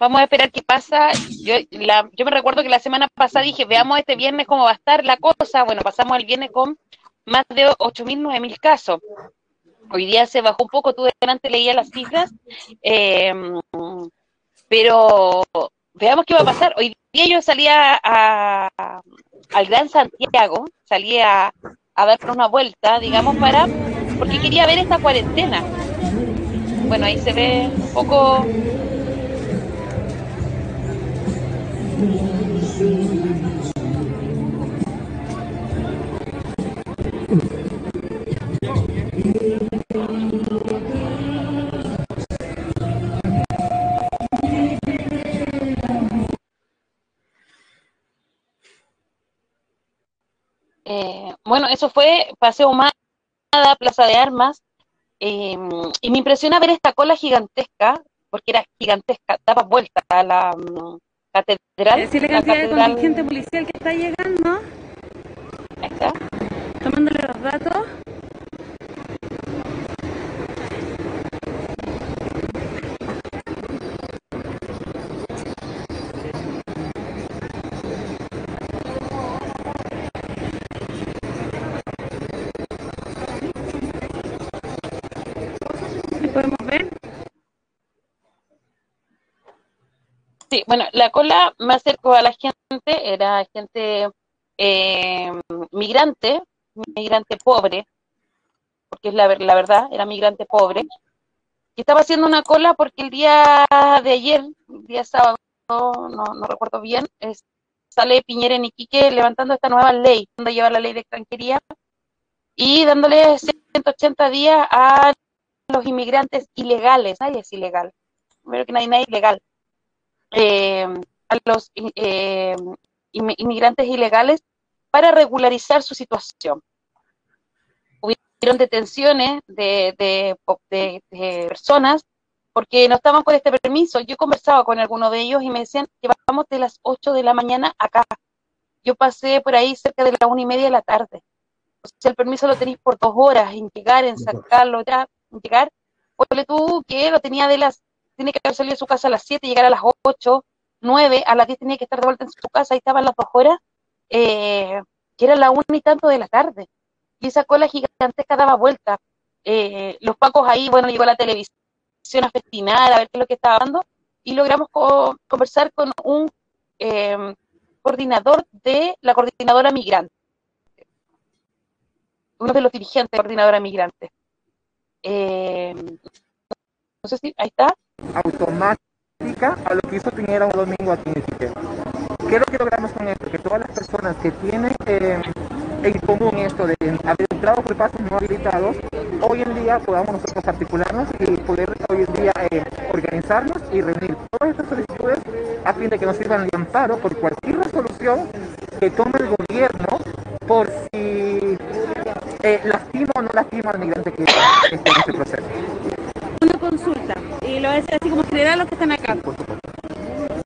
Vamos a esperar qué pasa. Yo, yo me recuerdo que la semana pasada dije, veamos este viernes cómo va a estar la cosa. Bueno, pasamos el viernes con más de 8.000, 9.000 casos. Hoy día se bajó un poco, tú delante leías las cifras, eh, pero veamos qué va a pasar. Hoy día yo salía a, al Gran Santiago, salía a, a dar una vuelta, digamos, para, porque quería ver esta cuarentena. Bueno, ahí se ve un poco. Eh, bueno, eso fue Paseo Humada, Plaza de Armas, eh, y me impresiona ver esta cola gigantesca, porque era gigantesca, daba vuelta a la, mm, catedral. Decirle la cantidad de contingente policial que está llegando. Ahí está. Tomándole los datos. podemos ver? Sí, bueno, la cola más acercó a la gente, era gente eh, migrante, migrante pobre, porque es la, la verdad, era migrante pobre, que estaba haciendo una cola porque el día de ayer, el día sábado, no, no recuerdo bien, sale Piñera en Iquique levantando esta nueva ley, donde lleva la ley de extranjería, y dándole 180 días a los inmigrantes ilegales, nadie es ilegal, primero que nadie, nadie es ilegal, eh, a los eh, inmigrantes ilegales para regularizar su situación. Hubieron detenciones de, de, personas porque no estaban con este permiso. Yo conversaba con algunos de ellos y me decían, llevamos de las 8 de la mañana acá. Yo pasé por ahí cerca de la una y media de la tarde. O sea, el permiso lo tenéis por dos horas, en llegar, en sacarlo, ya, en llegar. Ponle tú que lo tenía de las tiene que haber salido de su casa a las 7, llegar a las 8, 9, a las 10 tenía que estar de vuelta en su casa, ahí estaban las dos horas, eh, que era la una y tanto de la tarde. Y esa cola gigantesca daba vuelta. Eh, los pacos ahí, bueno, llegó la televisión a festinar, a ver qué es lo que estaba dando, y logramos conversar con un eh, coordinador de la coordinadora migrante, uno de los dirigentes de la coordinadora migrante. Eh, no sé si, ahí está. Automática a lo que hizo Piñera un domingo aquí en Iquique. ¿Qué es lo que logramos con esto? Que todas las personas que tienen eh, en común esto de haber entrado por pasos no habilitados, hoy en día podamos nosotros articularnos y poder hoy en día eh, organizarnos y reunir todas estas solicitudes a fin de que nos sirvan de amparo por cualquier resolución que tome el gobierno por si eh, lastima o no lastima al migrante que esté en este proceso. Una consulta, y lo voy a decir así como general los que están acá.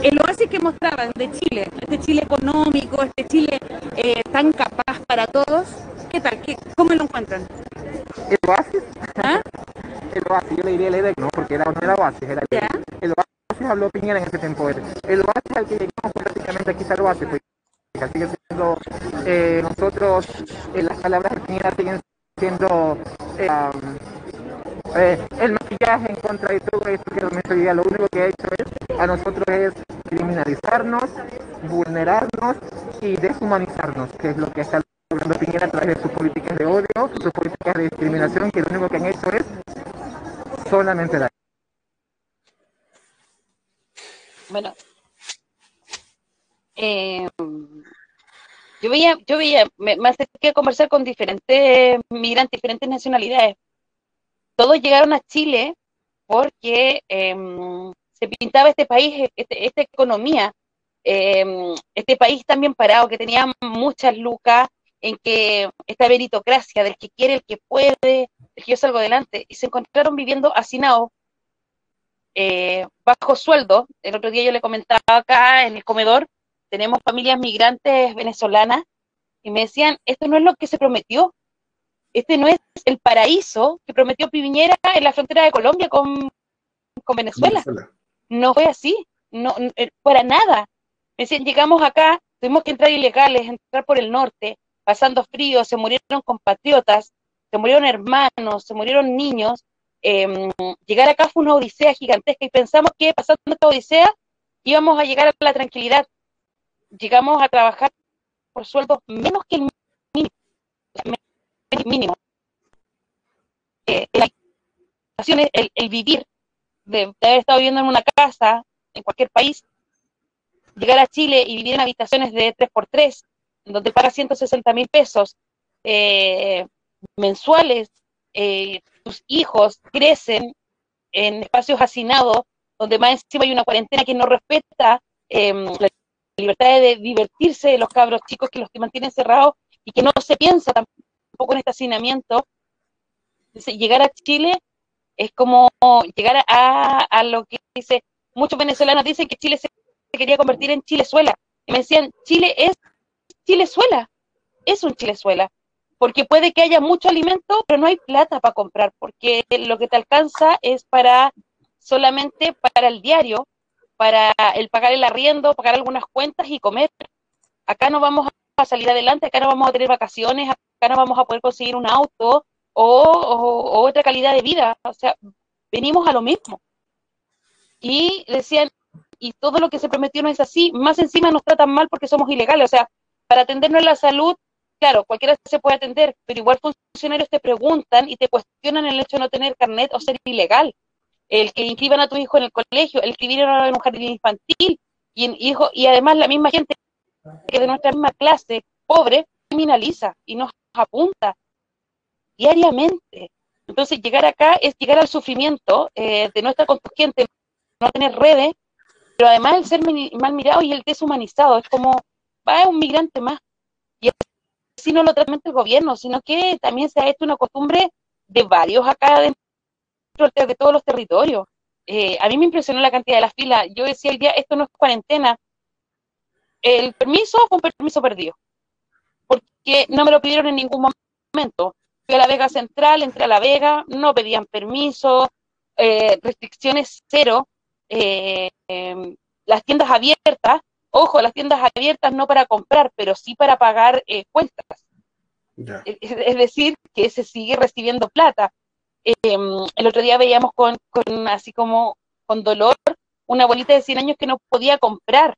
El oasis que mostraban de Chile, este Chile económico, este Chile eh, tan capaz para todos, ¿qué tal? ¿Qué, ¿Cómo lo encuentran? ¿El oasis? ¿Ah? El oasis, yo le diría el EDEC, ¿no? Porque era, no era oasis, era el. EDEC. El oasis habló Piñera en ese tiempo. El el oasis al que llegamos fue prácticamente aquí está el oasis. Pues, sigue siendo, eh, nosotros, eh, las palabras de Piñera siguen siendo um, eh, el maquillaje en contra de todo esto que hoy día lo único que ha hecho es a nosotros es criminalizarnos, vulnerarnos y deshumanizarnos, que es lo que está logrando Piñera a través de sus políticas de odio, sus políticas de discriminación, que lo único que han hecho es solamente daño. Bueno, eh, yo veía, yo veía, me, me acerqué a conversar con diferentes migrantes, diferentes nacionalidades. Todos llegaron a Chile porque em, se pintaba este país, este- esta economía, em, este país tan bien parado, que tenía muchas lucas, en que esta meritocracia del que quiere, el que puede, el que yo salgo adelante, y se encontraron viviendo hacinados, eh, bajo sueldo. El otro día yo le comentaba acá en el comedor, tenemos familias migrantes venezolanas, y me decían, esto no es lo que se prometió, este no es el paraíso que prometió Piñera en la frontera de Colombia con, con Venezuela. Venezuela. No fue así, no, eh, para nada. Me decían, llegamos acá, tuvimos que entrar ilegales, entrar por el norte, pasando frío, se murieron compatriotas, se murieron hermanos, se murieron niños. Em, llegar acá fue una odisea gigantesca y pensamos que pasando esta odisea íbamos a llegar a la tranquilidad. Llegamos a trabajar por sueldos menos que el mínimo. Eh, el, el, el vivir, de, haber estado viviendo en una casa, en cualquier país, llegar a Chile y vivir en habitaciones de 3x3, donde paga 160 mil pesos eh, mensuales, eh, tus hijos crecen en espacios hacinados, donde más encima hay una cuarentena que no respeta eh, la libertad de divertirse de los cabros chicos que los que mantienen cerrados y que no se piensa tampoco en este hacinamiento. Entonces, llegar a Chile es como llegar a, a lo que dice, muchos venezolanos dicen que Chile se quería convertir en Chilezuela. Y me decían, Chile es Chilezuela, es un Chilezuela, porque puede que haya mucho alimento, pero no hay plata para comprar, porque lo que te alcanza es para solamente para el diario, para el pagar el arriendo, pagar algunas cuentas y comer. Acá no vamos a salir adelante, acá no vamos a tener vacaciones, no vamos a poder conseguir un auto o otra calidad de vida. O sea, venimos a lo mismo. Y decían, y todo lo que se prometió no es así, más encima nos tratan mal porque somos ilegales. O sea, para atendernos en la salud, claro, cualquiera se puede atender, pero igual funcionarios te preguntan y te cuestionan el hecho de no tener carnet o ser ilegal. El que inscriban a tu hijo en el colegio, el que vinieron en un jardín infantil, y, en hijo, y además la misma gente que de nuestra misma clase, pobre, criminaliza y nos apunta diariamente. Entonces, llegar acá es llegar al sufrimiento eh, de no estar con tu gente, no tener redes, pero además el ser mal mirado y el deshumanizado. Es como, va, es un migrante más. Y así no lo trata el gobierno, sino que también se ha hecho una costumbre de varios acá dentro de de todos los territorios. Eh, a mí me impresionó la cantidad de las filas. Yo decía el día, esto no es cuarentena. El permiso fue un permiso perdido, porque no me lo pidieron en ningún momento. Fui a la Vega Central, entré a la Vega, no pedían permiso, eh, restricciones cero. eh, em, las tiendas abiertas, ojo, las tiendas abiertas no para comprar, pero sí para pagar eh, cuentas. Ya. Es, es decir, que se sigue recibiendo plata. Em, el otro día veíamos con, con así como con dolor una abuelita de 100 años que no podía comprar.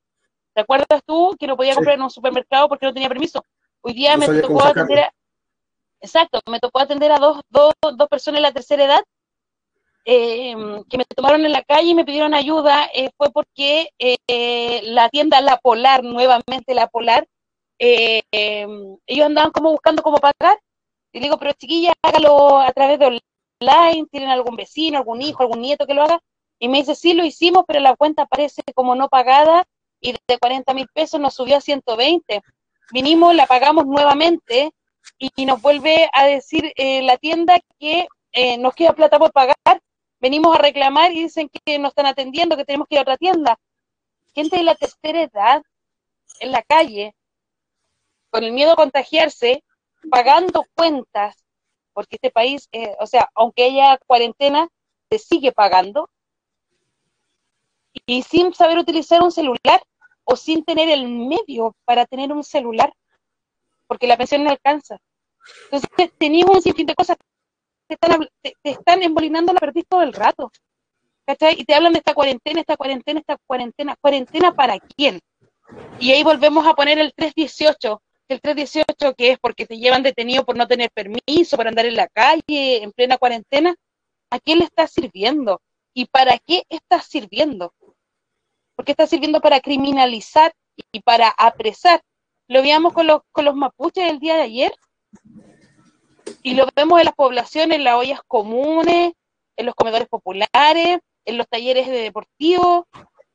¿Te acuerdas tú que no podía Sí. comprar en un supermercado porque no tenía permiso? Hoy día No me tocó atender a, exacto, me tocó atender a dos, dos, dos personas de la tercera edad eh, que me tomaron en la calle y me pidieron ayuda. eh, fue porque eh, la tienda La Polar, nuevamente La Polar, eh, eh, ellos andaban como buscando cómo pagar. Y digo, pero chiquilla, hágalo a través de online, tienen algún vecino, algún hijo, algún nieto que lo haga. Y me dice, sí, lo hicimos, pero la cuenta aparece como no pagada y de 40 mil pesos nos subió a 120. Vinimos, la pagamos nuevamente y nos vuelve a decir eh, la tienda que eh, nos queda plata por pagar. Venimos a reclamar y dicen que nos están atendiendo, que tenemos que ir a otra tienda. Gente de la tercera edad en la calle, con el miedo a contagiarse, pagando cuentas, porque este país, eh, o sea, aunque haya cuarentena, se sigue pagando, y sin saber utilizar un celular o sin tener el medio para tener un celular, porque la pensión no alcanza. Entonces, tenías un sinfín de cosas que están, te, te están embolinando la perdiz todo el rato. ¿Cachai? Y te hablan de esta cuarentena, esta cuarentena, esta cuarentena. ¿Cuarentena para quién? Y ahí volvemos a poner el 318. El 318 que es porque te llevan detenido por no tener permiso, por andar en la calle, en plena cuarentena. ¿A quién le está sirviendo? ¿Y para qué está sirviendo? Porque está sirviendo para criminalizar y para apresar. Lo veíamos con los, con los mapuches el día de ayer. Y lo vemos en las poblaciones, en las ollas comunes, en los comedores populares, en los talleres de deportivos,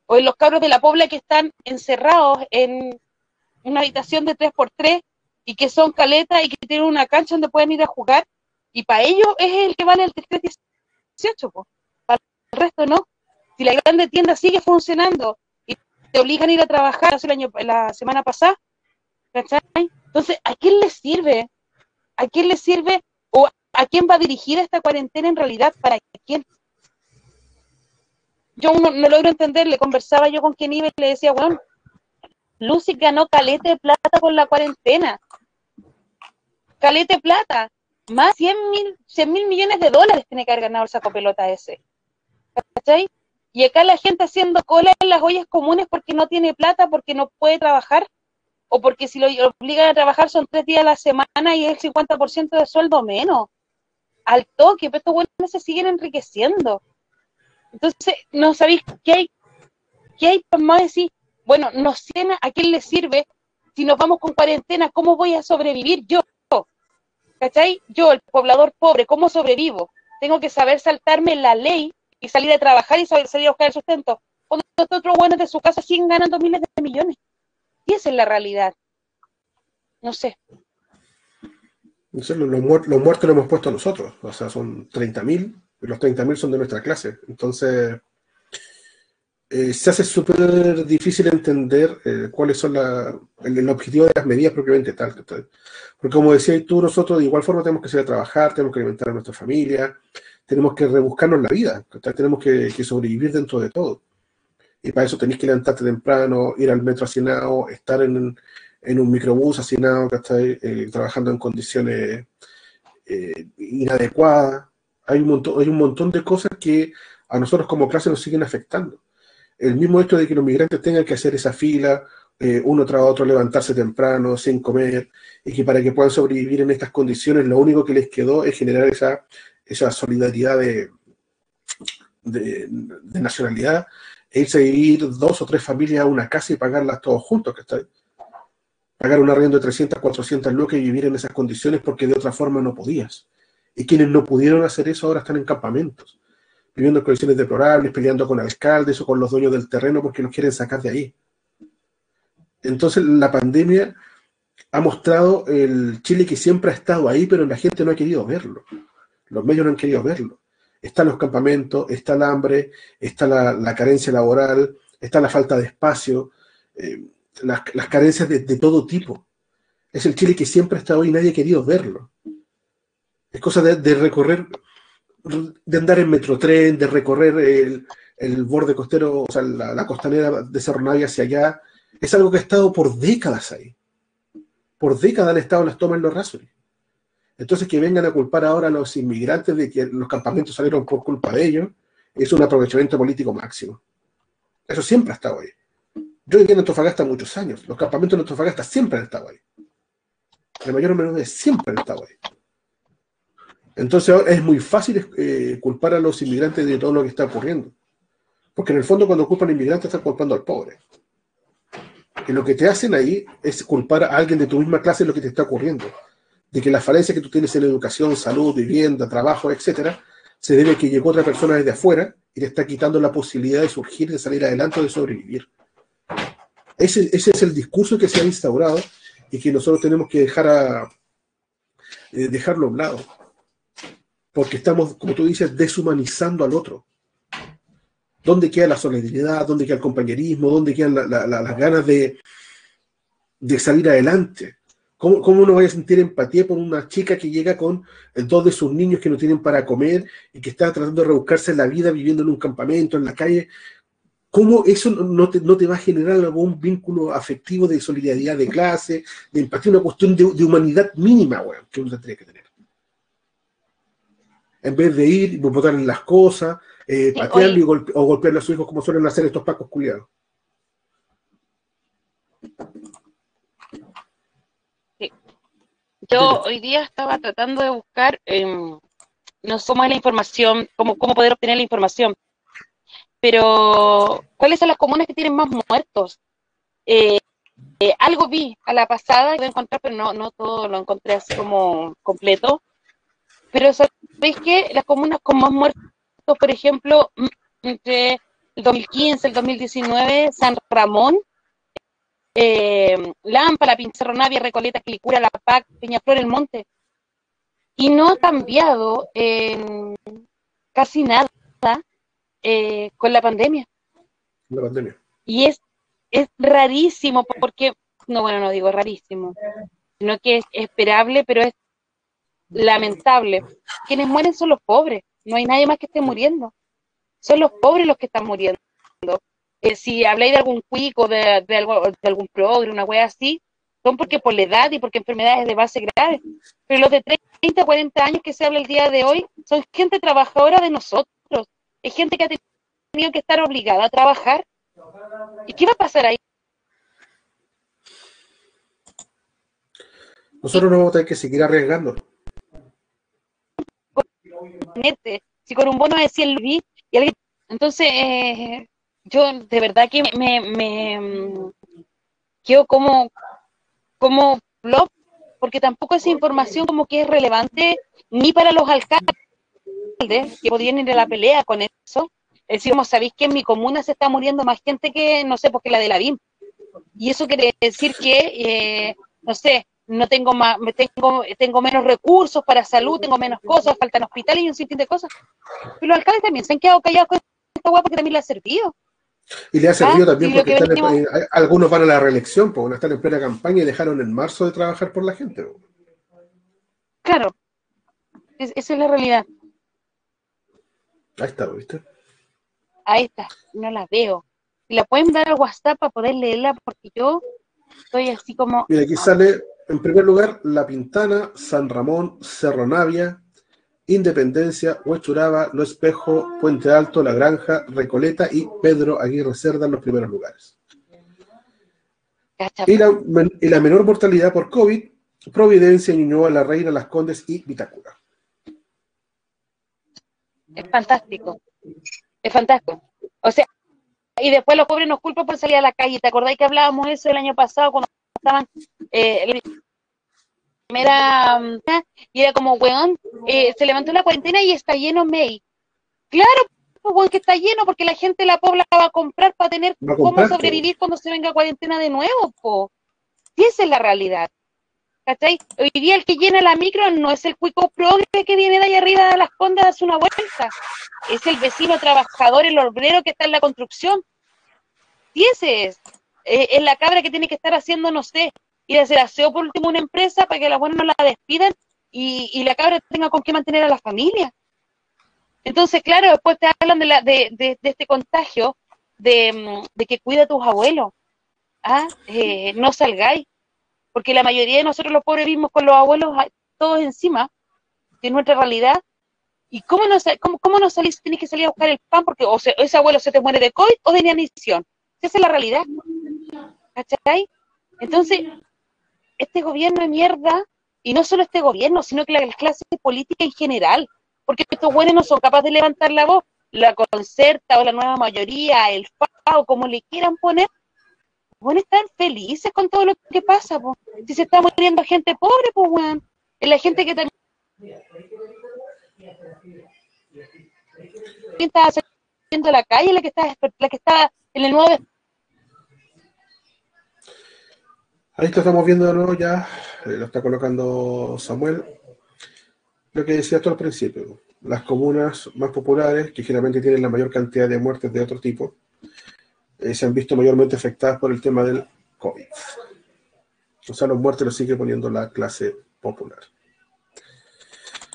o en los cabros de la pobla que están encerrados en una habitación de 3x3 y que son caletas y que tienen una cancha donde pueden ir a jugar. Y para ellos es el que vale el 318, po. para el resto no. Si la grande tienda sigue funcionando y te obligan a ir a trabajar hace el año, la semana pasada, ¿cachai? Entonces, ¿a quién le sirve? ¿A quién le sirve? ¿O a quién va dirigida esta cuarentena en realidad? ¿Para quién? Yo no, no logro entender, le conversaba yo con quien iba y le decía, bueno, Lucy ganó calete de plata con la cuarentena. Calete de plata. Más 100 mil, 100 mil millones de dólares tiene que haber ganado el saco pelota ese. ¿Cachai? Y acá la gente haciendo cola en las ollas comunes porque no tiene plata, porque no puede trabajar, o porque si lo obligan a trabajar son tres días a la semana y es el 50% de sueldo menos. Al toque, pero estos buenos se siguen enriqueciendo. Entonces, no sabéis qué hay, qué hay por más decir, bueno, no sé a quién le sirve si nos vamos con cuarentena, ¿cómo voy a sobrevivir yo? ¿Cachai? Yo, el poblador pobre, ¿cómo sobrevivo? Tengo que saber saltarme la ley y salir a trabajar y salir a buscar el sustento. Cuando estos otros buenos de su casa siguen ganando miles de millones. Y esa es la realidad. No sé. Entonces, los, los muer- los muertos lo hemos puesto nosotros, o sea, son 30.000, y los 30.000 son de nuestra clase. Entonces, eh, se hace súper difícil entender eh, cuáles son el, objetivo de las medidas propiamente tal. Porque como decías tú, nosotros de igual forma tenemos que salir a trabajar, tenemos que alimentar a nuestra familia, tenemos que rebuscarnos la vida, tenemos que, sobrevivir dentro de todo. Y para eso tenés que levantarte temprano, ir al metro hacinado, estar en, en un microbús hacinado. Eh, trabajando en condiciones eh, inadecuadas. Hay un, montón, hay un montón de cosas que a nosotros como clase nos siguen afectando. El mismo hecho de que los migrantes tengan que hacer esa fila, eh, uno tras otro, levantarse temprano, sin comer, y que para que puedan sobrevivir en estas condiciones, lo único que les quedó es generar esa, esa solidaridad de, de, nacionalidad e irse a dos o tres familias a una casa y pagarlas todos juntos, que está pagar un arriendo de 300, 400 lucas y vivir en esas condiciones porque de otra forma no podías. Y quienes no pudieron hacer eso ahora están en campamentos, viviendo en condiciones deplorables, peleando con alcaldes o con los dueños del terreno porque los quieren sacar de ahí. Entonces la pandemia ha mostrado el Chile que siempre ha estado ahí, pero la gente no ha querido verlo. Los medios no han querido verlo. Están los campamentos, está el hambre, está la, la carencia laboral, está la falta de espacio, eh, las, carencias de, todo tipo. Es el Chile que siempre ha estado ahí y nadie ha querido verlo. Es cosa de, de recorrer, de andar en metrotren, de recorrer el, el borde costero, o sea, la, la costanera de Cerro Navia hacia allá, es algo que ha estado por décadas ahí. Por décadas han estado las tomas en los razones. Entonces, que vengan a culpar ahora a los inmigrantes de que los campamentos salieron por culpa de ellos, es un aprovechamiento político máximo. Eso siempre ha estado ahí. Yo viví en Antofagasta muchos años. Los campamentos en Antofagasta siempre han estado ahí. De mayor o menor medida siempre han estado ahí. Entonces es muy fácil eh, culpar a los inmigrantes de todo lo que está ocurriendo. Porque en el fondo cuando culpan al inmigrante están culpando al pobre. Y lo que te hacen ahí es culpar a alguien de tu misma clase de lo que te está ocurriendo. De que la falencia que tú tienes en educación, salud, vivienda, trabajo, etcétera, se debe a que llegó otra persona desde afuera y te está quitando la posibilidad de surgir, de salir adelante o de sobrevivir. Ese, es el discurso que se ha instaurado y que nosotros tenemos que dejar eh, dejarlo a un lado. Porque estamos, como tú dices, deshumanizando al otro. ¿Dónde queda la solidaridad? ¿Dónde queda el compañerismo? ¿Dónde quedan la- la- la- las ganas de, de salir adelante? ¿Cómo, ¿Cómo uno vaya a sentir empatía por una chica que llega con dos de sus niños que no tienen para comer y que está tratando de rebuscarse la vida viviendo en un campamento, en la calle? ¿Cómo eso no te, no te va a generar algún vínculo afectivo de solidaridad de clase, de empatía, una cuestión de, humanidad mínima, weón, que uno tendría que tener? En vez de ir y botar en las cosas, eh, patearlo y golpe- o golpearle a sus hijos como suelen hacer estos pacos culiados. Yo hoy día estaba tratando de buscar, em, no somos la información, cómo, cómo poder obtener la información, pero ¿cuáles son las comunas que tienen más muertos? Eh, eh, algo vi a la pasada, a encontrar, pero no, no todo lo encontré así como completo. Pero ¿sabéis que las comunas con más muertos, por ejemplo, mm, entre el 2015 y el 2019, San Ramón, eh, Lámpara, Pincerro Navia, Recoleta, Quilicura, La Pac, Peñaflor, El Monte. Y no ha cambiado en casi nada eh, con la pandemia. La pandemia. Y es, es rarísimo, porque, no, bueno, no digo rarísimo, sino que es esperable, pero es lamentable. Quienes mueren son los pobres, no hay nadie más que esté muriendo. Son los pobres los que están muriendo. Eh, si habláis de algún cuico, de, de, algo, de algún progre, una wea así, son porque por la edad y porque enfermedades de base graves. Pero los de 30, 40 años que se habla el día de hoy son gente trabajadora de nosotros. Es gente que ha tenido que estar obligada a trabajar. ¿Y qué va a pasar ahí? Nosotros no vamos a tener que seguir arriesgando. Nete, si con un bono de 100 luis y alguien... Entonces, eh, yo de verdad que me, me, me quedo como, como flop, porque tampoco esa información como que es relevante ni para los alcaldes que podrían ir a la pelea con eso. Es decir, como sabéis que en mi comuna se está muriendo más gente que, no sé, porque la de la BIM. Y eso quiere decir que, eh, no sé, no tengo más, tengo, tengo menos recursos para salud, tengo menos cosas, faltan hospitales y un sinfín de cosas. Pero los alcaldes también se han quedado callados con esta hueá porque también le ha servido. Y le ha servido Ah, también porque que están en- venimos- eh, algunos van a la reelección, porque están en plena campaña y dejaron en marzo de trabajar por la gente. po. Claro, Es- esa es la realidad. Ahí está, ¿viste? Ahí está, no la veo. La pueden dar al WhatsApp para poder leerla, porque yo estoy así como, Mira, aquí sale en primer lugar La Pintana, San Ramón, Cerro Navia, Independencia, Huechuraba, Lo Espejo, Puente Alto, La Granja, Recoleta y Pedro Aguirre Cerda en los primeros lugares. Y la, y la menor mortalidad por COVID, Providencia, Ñuñoa, La Reina, Las Condes y Vitacura. es fantástico. Es fantástico. O sea, y después los pobres nos culpan por salir a la calle. ¿Te acordáis que hablábamos eso el año pasado cuando estaban eh, primera y era como, weón, eh, se levantó la cuarentena y está lleno May. Claro, pues, weón, que está lleno porque la gente la pobla va a comprar para tener cómo sobrevivir cuando se venga cuarentena de nuevo, po. Y esa es la realidad. ¿Cachai? Hoy día el que llena la micro no es el cuico progre que viene de allá arriba de las condas a darse una vuelta. Es el vecino trabajador, el obrero que está en la construcción. Y ese es. Eh, es la cabra que tiene que estar haciendo, no sé, ir a hacer aseo por último una empresa para que la buena no la despidan y, y la cabra tenga con qué mantener a la familia. Entonces, claro, después te hablan de, la, de, de, este contagio, de, mm, de, que cuida a tus abuelos. ¿ah? Eh, no salgáis, porque la mayoría de nosotros los pobres vivimos con los abuelos todos encima, de nuestra realidad. ¿Y cómo no, cómo, cómo no salís? Tienes que salir a buscar el pan porque o ese abuelo se te muere de COVID o de inanición. Esa es la realidad. ¿Cachai? Entonces, este gobierno de mierda, y no solo este gobierno, sino que la clase política en general, porque estos buenos no son capaces de levantar la voz, la concerta o la nueva mayoría, el FAO, como le quieran poner, a estar felices con todo lo que pasa, po. si se está muriendo gente pobre, pues, weón, es la gente que también está haciendo la calle, la que está, la que está en el nuevo Ahí estamos viendo de nuevo ya, eh, lo está colocando Samuel. Lo que decía tú al principio, las comunas más populares, que generalmente tienen la mayor cantidad de muertes de otro tipo, eh, se han visto mayormente afectadas por el tema del COVID. O sea, los muertes los sigue poniendo la clase popular.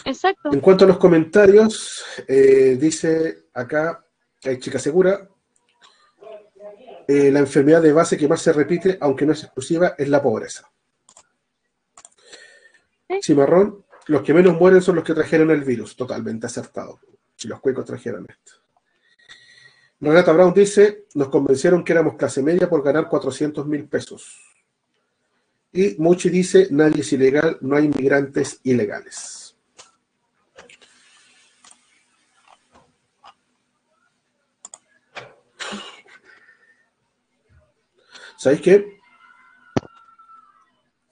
Exacto. En cuanto a los comentarios, eh, dice acá, hay chica segura, eh, la enfermedad de base que más se repite, aunque no es exclusiva, es la pobreza. Cimarrón, los que menos mueren son los que trajeron el virus, totalmente acertado. Si los cuecos trajeron esto. Renata Brown dice, nos convencieron que éramos clase media por ganar 400 mil pesos. Y Muchi dice, nadie es ilegal, no hay inmigrantes ilegales. ¿Sabéis qué?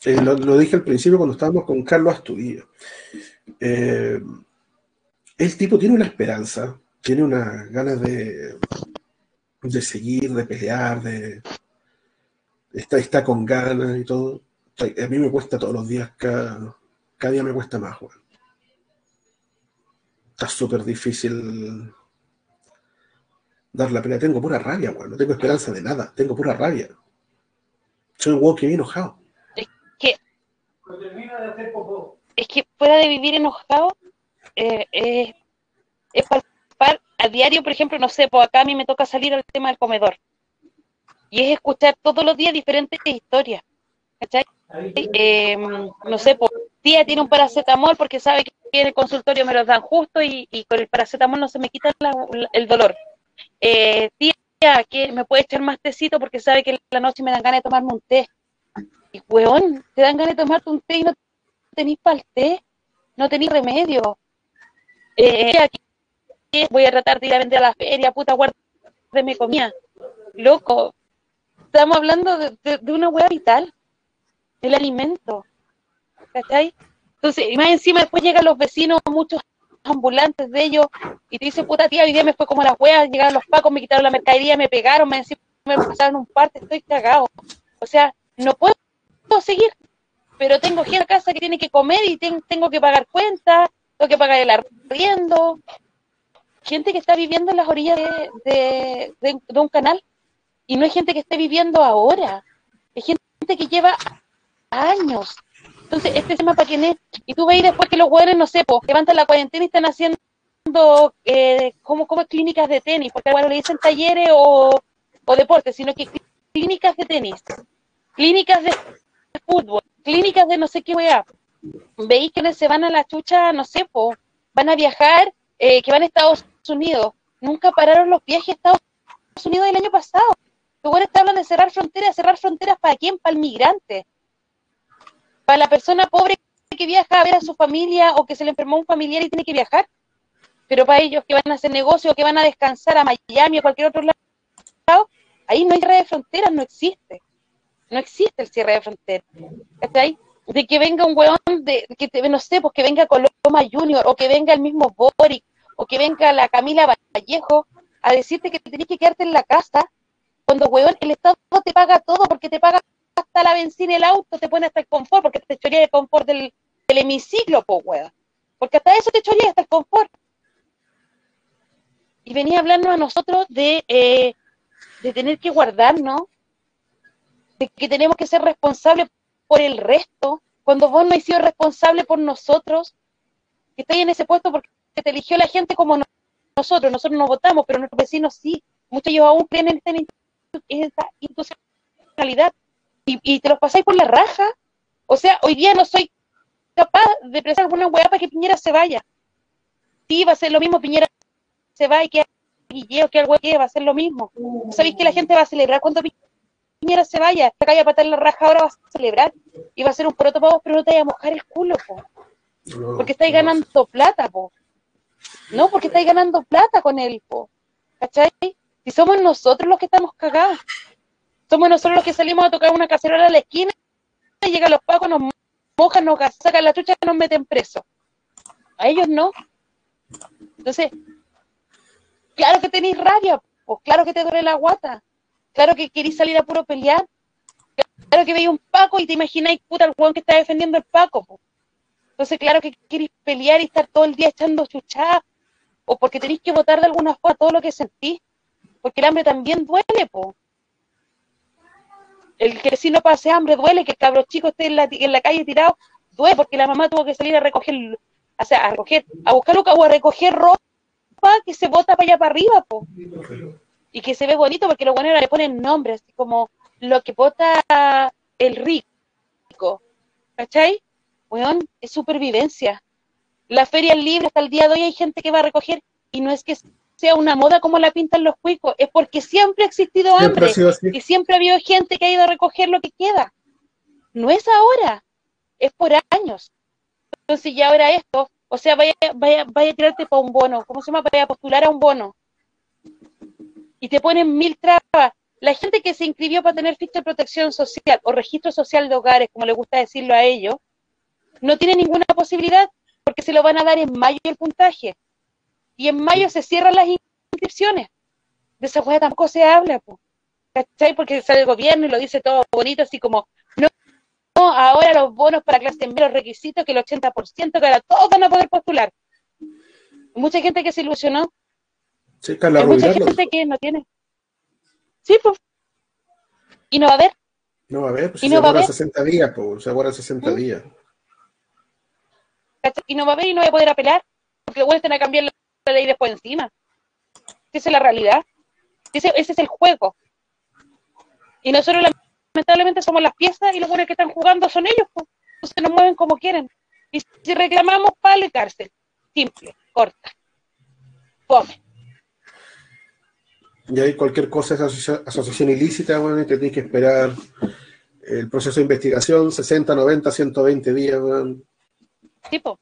Eh, lo, dije al principio cuando estábamos con Carlos Astudillo. Eh, el tipo tiene una esperanza, tiene unas ganas de, de seguir, de pelear, de está, está con ganas y todo. A mí me cuesta todos los días, cada, cada día me cuesta más, Juan. Está súper difícil dar la pelea. Tengo pura rabia, Juan. No tengo esperanza de nada. Tengo pura rabia. Soy un huevo que enojado. Es que. Es que fuera de vivir enojado, eh, es palpar a diario, por ejemplo, no sé, pues acá a mí me toca salir al tema del comedor. Y es escuchar todos los días diferentes historias. ¿Cachai? Eh, no sé, pues tía tiene un paracetamol porque sabe que en el consultorio me lo dan justo y, con el paracetamol no se me quita el dolor. Eh, tía que me puede echar más tecito porque sabe que la noche me dan ganas de tomarme un té. Y weón, te dan ganas de tomarte un té y no tenéis para el té, no tenéis remedio. Eh, aquí voy a tratar de ir a vender a la feria, puta, guárdeme comida. Loco, estamos hablando de, una hueá vital, el alimento. ¿Cachai? Entonces, y más encima después llegan los vecinos, muchos ambulantes de ellos, y te dice, puta tía, hoy día me fue como las weas, llegaron los pacos, me quitaron la mercadería, me pegaron, me, me pasaron un parte, estoy cagado. O sea, no puedo seguir, pero tengo gente en casa que tiene que comer y tengo que pagar cuentas, tengo que pagar el arriendo. Gente que está viviendo en las orillas de, de, un canal, y no es gente que esté viviendo ahora, es gente que lleva años entonces, este tema para quién es. Y tú veis después que los jugadores, no sé, pues, levantan la cuarentena y están haciendo eh, como, como clínicas de tenis, porque bueno, le dicen talleres o, o deportes, sino que clínicas de tenis, clínicas de fútbol, clínicas de no sé qué weá. Veis que se van a la chucha, no sé, pues, van a viajar, eh, que van a Estados Unidos. Nunca pararon los viajes a Estados Unidos el año pasado. Los buenos hablan de cerrar fronteras, cerrar fronteras para quién, para el migrante para la persona pobre que viaja a ver a su familia o que se le enfermó un familiar y tiene que viajar. Pero para ellos que van a hacer negocio que van a descansar a Miami o cualquier otro lado, ahí no hay cierre de fronteras, no existe. No existe el cierre de fronteras. De que venga un weón, de, que te, no sé, pues que venga Coloma Junior o que venga el mismo Boric o que venga la Camila Vallejo a decirte que tenés que quedarte en la casa cuando, weón, el Estado te paga todo porque te paga hasta la benzina el auto, te pone hasta el confort, porque te echaría el confort del, hemiciclo, po, weón. Porque hasta eso te echaría hasta el confort. Y venía hablando a nosotros de, eh, de tener que guardarnos, de que tenemos que ser responsables por el resto, cuando vos no has sido responsable por nosotros, que estáis en ese puesto porque te eligió la gente como nosotros, nosotros no votamos, pero nuestros vecinos sí. Muchos de ellos aún creen en esta institucionalidad y, y te los pasáis por la raja. O sea, hoy día no soy capaz de prestar alguna hueá para que Piñera se vaya. Sí, va a ser lo mismo, Piñera se va y que Guilleo, que el que va a ser lo mismo. ¿Sabéis que la gente va a celebrar cuando Piñera se vaya? La calle a patar la raja ahora va a celebrar y va a ser un poroto para vos, pero no te vaya a mojar el culo, po. Porque estáis ganando plata, po. No, porque estáis ganando plata con él, po. ¿Cachai? Si somos nosotros los que estamos cagados. Somos nosotros los que salimos a tocar una cacerola a la esquina y llegan los pacos, nos mojan, nos sacan la chucha y nos meten presos. A ellos no. Entonces, claro que tenéis rabia, pues claro que te duele la guata, claro que queréis salir a puro pelear, claro que veis un paco y te imagináis, puta, el hueón que está defendiendo el paco. Entonces, claro que queréis pelear y estar todo el día echando chuchadas, o porque tenéis que votar de alguna forma todo lo que sentís, porque el hambre también duele, po. El que si no pase hambre duele, que el cabro chico esté en la, en la calle tirado, duele, porque la mamá tuvo que salir a recoger, o sea, a recoger, a buscar o a recoger ropa que se bota para allá para arriba, po. Y que se ve bonito porque los buenos le ponen nombres, así como lo que bota el rico. ¿Cachai? Weón, es supervivencia. La feria es libre hasta el día de hoy hay gente que va a recoger y no es que sea una moda como la pintan los cuicos, es porque siempre ha existido Siempre hambre ha y siempre ha habido gente que ha ido a recoger lo que queda. No es ahora, es por años. Entonces ya ahora esto, o sea, vaya, vaya, vaya a tirarte para un bono, ¿cómo se llama? Vaya a postular a un bono. Y te ponen mil trabas. La gente que se inscribió para tener ficha de protección social o registro social de hogares, como le gusta decirlo a ellos, no tiene ninguna posibilidad porque se lo van a dar en mayo el puntaje. Y en mayo se cierran las inscripciones. De esa hueá tampoco se habla, po. ¿cachai? Porque sale el gobierno y lo dice todo bonito, así como, no, no, ahora los bonos para clase media, los requisitos, que el 80%, que ahora todos van a poder postular. Mucha gente que se ilusionó, Sí, hay mucha gente que no tiene. Sí, pues. Y no va a haber. No va a ver, pues ¿Y si no se va a aguardan haber? 60 días, pues, se aguardan 60 ¿Mm? días. Y no va a haber y no va a poder apelar, porque vuelven a cambiar ley después encima. Esa es la realidad. Ese, ese es el juego. Y nosotros lamentablemente somos las piezas y los buenos que están jugando son ellos, pues. Entonces nos mueven como quieren. Y si reclamamos, palo y cárcel. Simple, corta. Fome. Y ahí cualquier cosa es asocia- asociación ilícita, bueno, y te tienes que esperar el proceso de investigación, 60, 90, 120 días, weón. tipo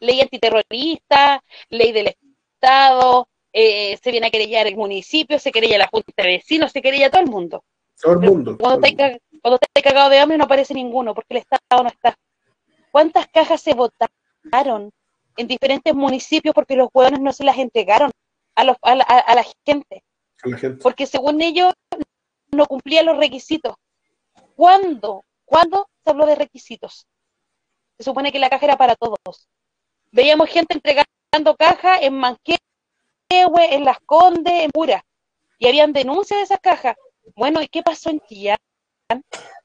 ley antiterrorista, ley del Estado, eh, se viene a querellar el municipio, se querella la Junta de Vecinos, se querella todo el mundo. Todo el mundo. Cuando estáis cuando estáis cagados de hambre no aparece ninguno, porque el Estado no está. ¿Cuántas cajas se votaron en diferentes municipios porque los hueones no se las entregaron a, los, a, la, a- a la gente? mundo, a la gente. Porque según ellos no cumplían los requisitos. ¿Cuándo? ¿Cuándo se habló de requisitos? Se supone que la caja era para todos. Veíamos gente entregando cajas en Manquehue, en Las Condes, en Pura. Y habían denuncias de esas cajas. Bueno, ¿y qué pasó en Chillán?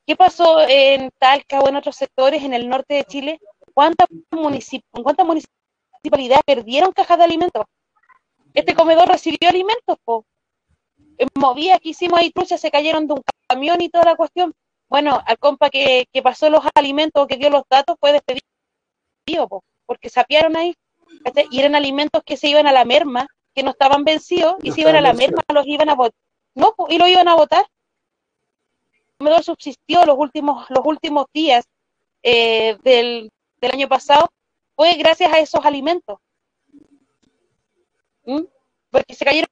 ¿Qué pasó en Talca o en otros sectores en el norte de Chile? ¿Cuántas, municip ¿cuántas municipalidades perdieron cajas de alimentos? Este comedor recibió alimentos, po. En Movía que hicimos ahí truchas, se cayeron de un camión y toda la cuestión. Bueno, al compa que, pasó los alimentos, que dio los datos, fue despedido, po, porque sapearon ahí. ¿cachai? Y eran alimentos que se iban a la merma, que no estaban vencidos, y se iban a la vencidos. merma, los iban a votar. No, y lo iban a votar. El comedor subsistió los últimos, los últimos días eh, del, del año pasado, fue gracias a esos alimentos. ¿Mm? Porque se cayeron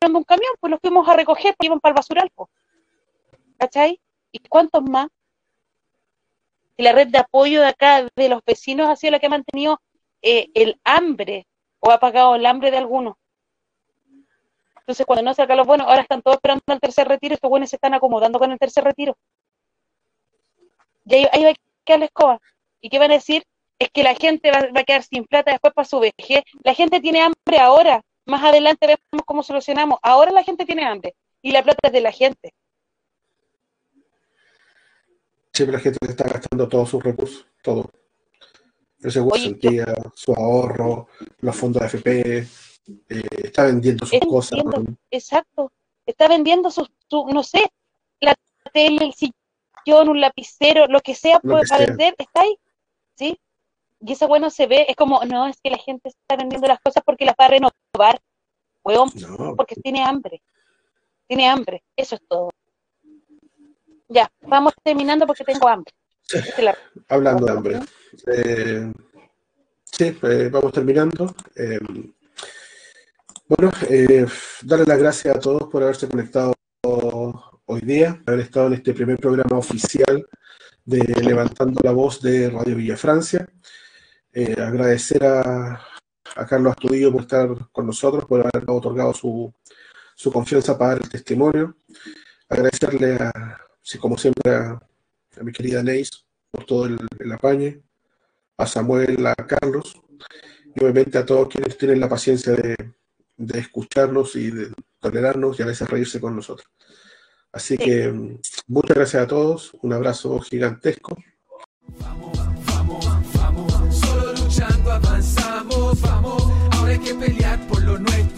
de un camión, pues los fuimos a recoger, pues iban para el basural, pues. ¿cachai? ¿Y cuántos más? Y la red de apoyo de acá, de los vecinos, ha sido la que ha mantenido eh, el hambre, o ha pagado el hambre de algunos. Entonces, cuando no saca los buenos, ahora están todos esperando el tercer retiro, estos buenos se están acomodando con el tercer retiro. Y ahí, ahí va a quedar la escoba. ¿Y qué van a decir? Es que la gente va, va a quedar sin plata después para su vejez. La gente tiene hambre ahora. Más adelante vemos cómo solucionamos. Ahora la gente tiene hambre. Y la plata es de la gente. Siempre la gente está gastando todos sus recursos, todo. El seguro de sentía, su ahorro, los fondos de FP, eh, está vendiendo sus Está cosas. exacto. Está vendiendo su, su, no sé, la tele, el sillón, un lapicero, lo que sea Lo que para sea. vender, está ahí. ¿Sí? Y eso bueno se ve, es como, no, es que la gente está vendiendo las cosas porque las va a renovar. Huevón, No, porque tiene hambre. Tiene hambre, eso es todo. Ya, vamos terminando porque tengo hambre. La- hablando de hambre. Eh, sí, eh, vamos terminando. Eh, bueno, eh, darle las gracias a todos por haberse conectado hoy día, haber estado en este primer programa oficial de Levantando la Voz de Radio Villa Francia. Eh, agradecer a, a Carlos Astudillo por estar con nosotros, por habernos otorgado su, su confianza para dar el testimonio. Agradecerle a, sí, como siempre, a, a mi querida Neis por todo el, el apañe, a Samuel, a Carlos, y obviamente a todos quienes tienen la paciencia de, de escucharnos y de tolerarnos y a veces reírse con nosotros. Así que mm, muchas gracias a todos, un abrazo gigantesco. Solo luchando avanzamos, vamos. Ahora hay que pelear por lo nuestro,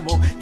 amor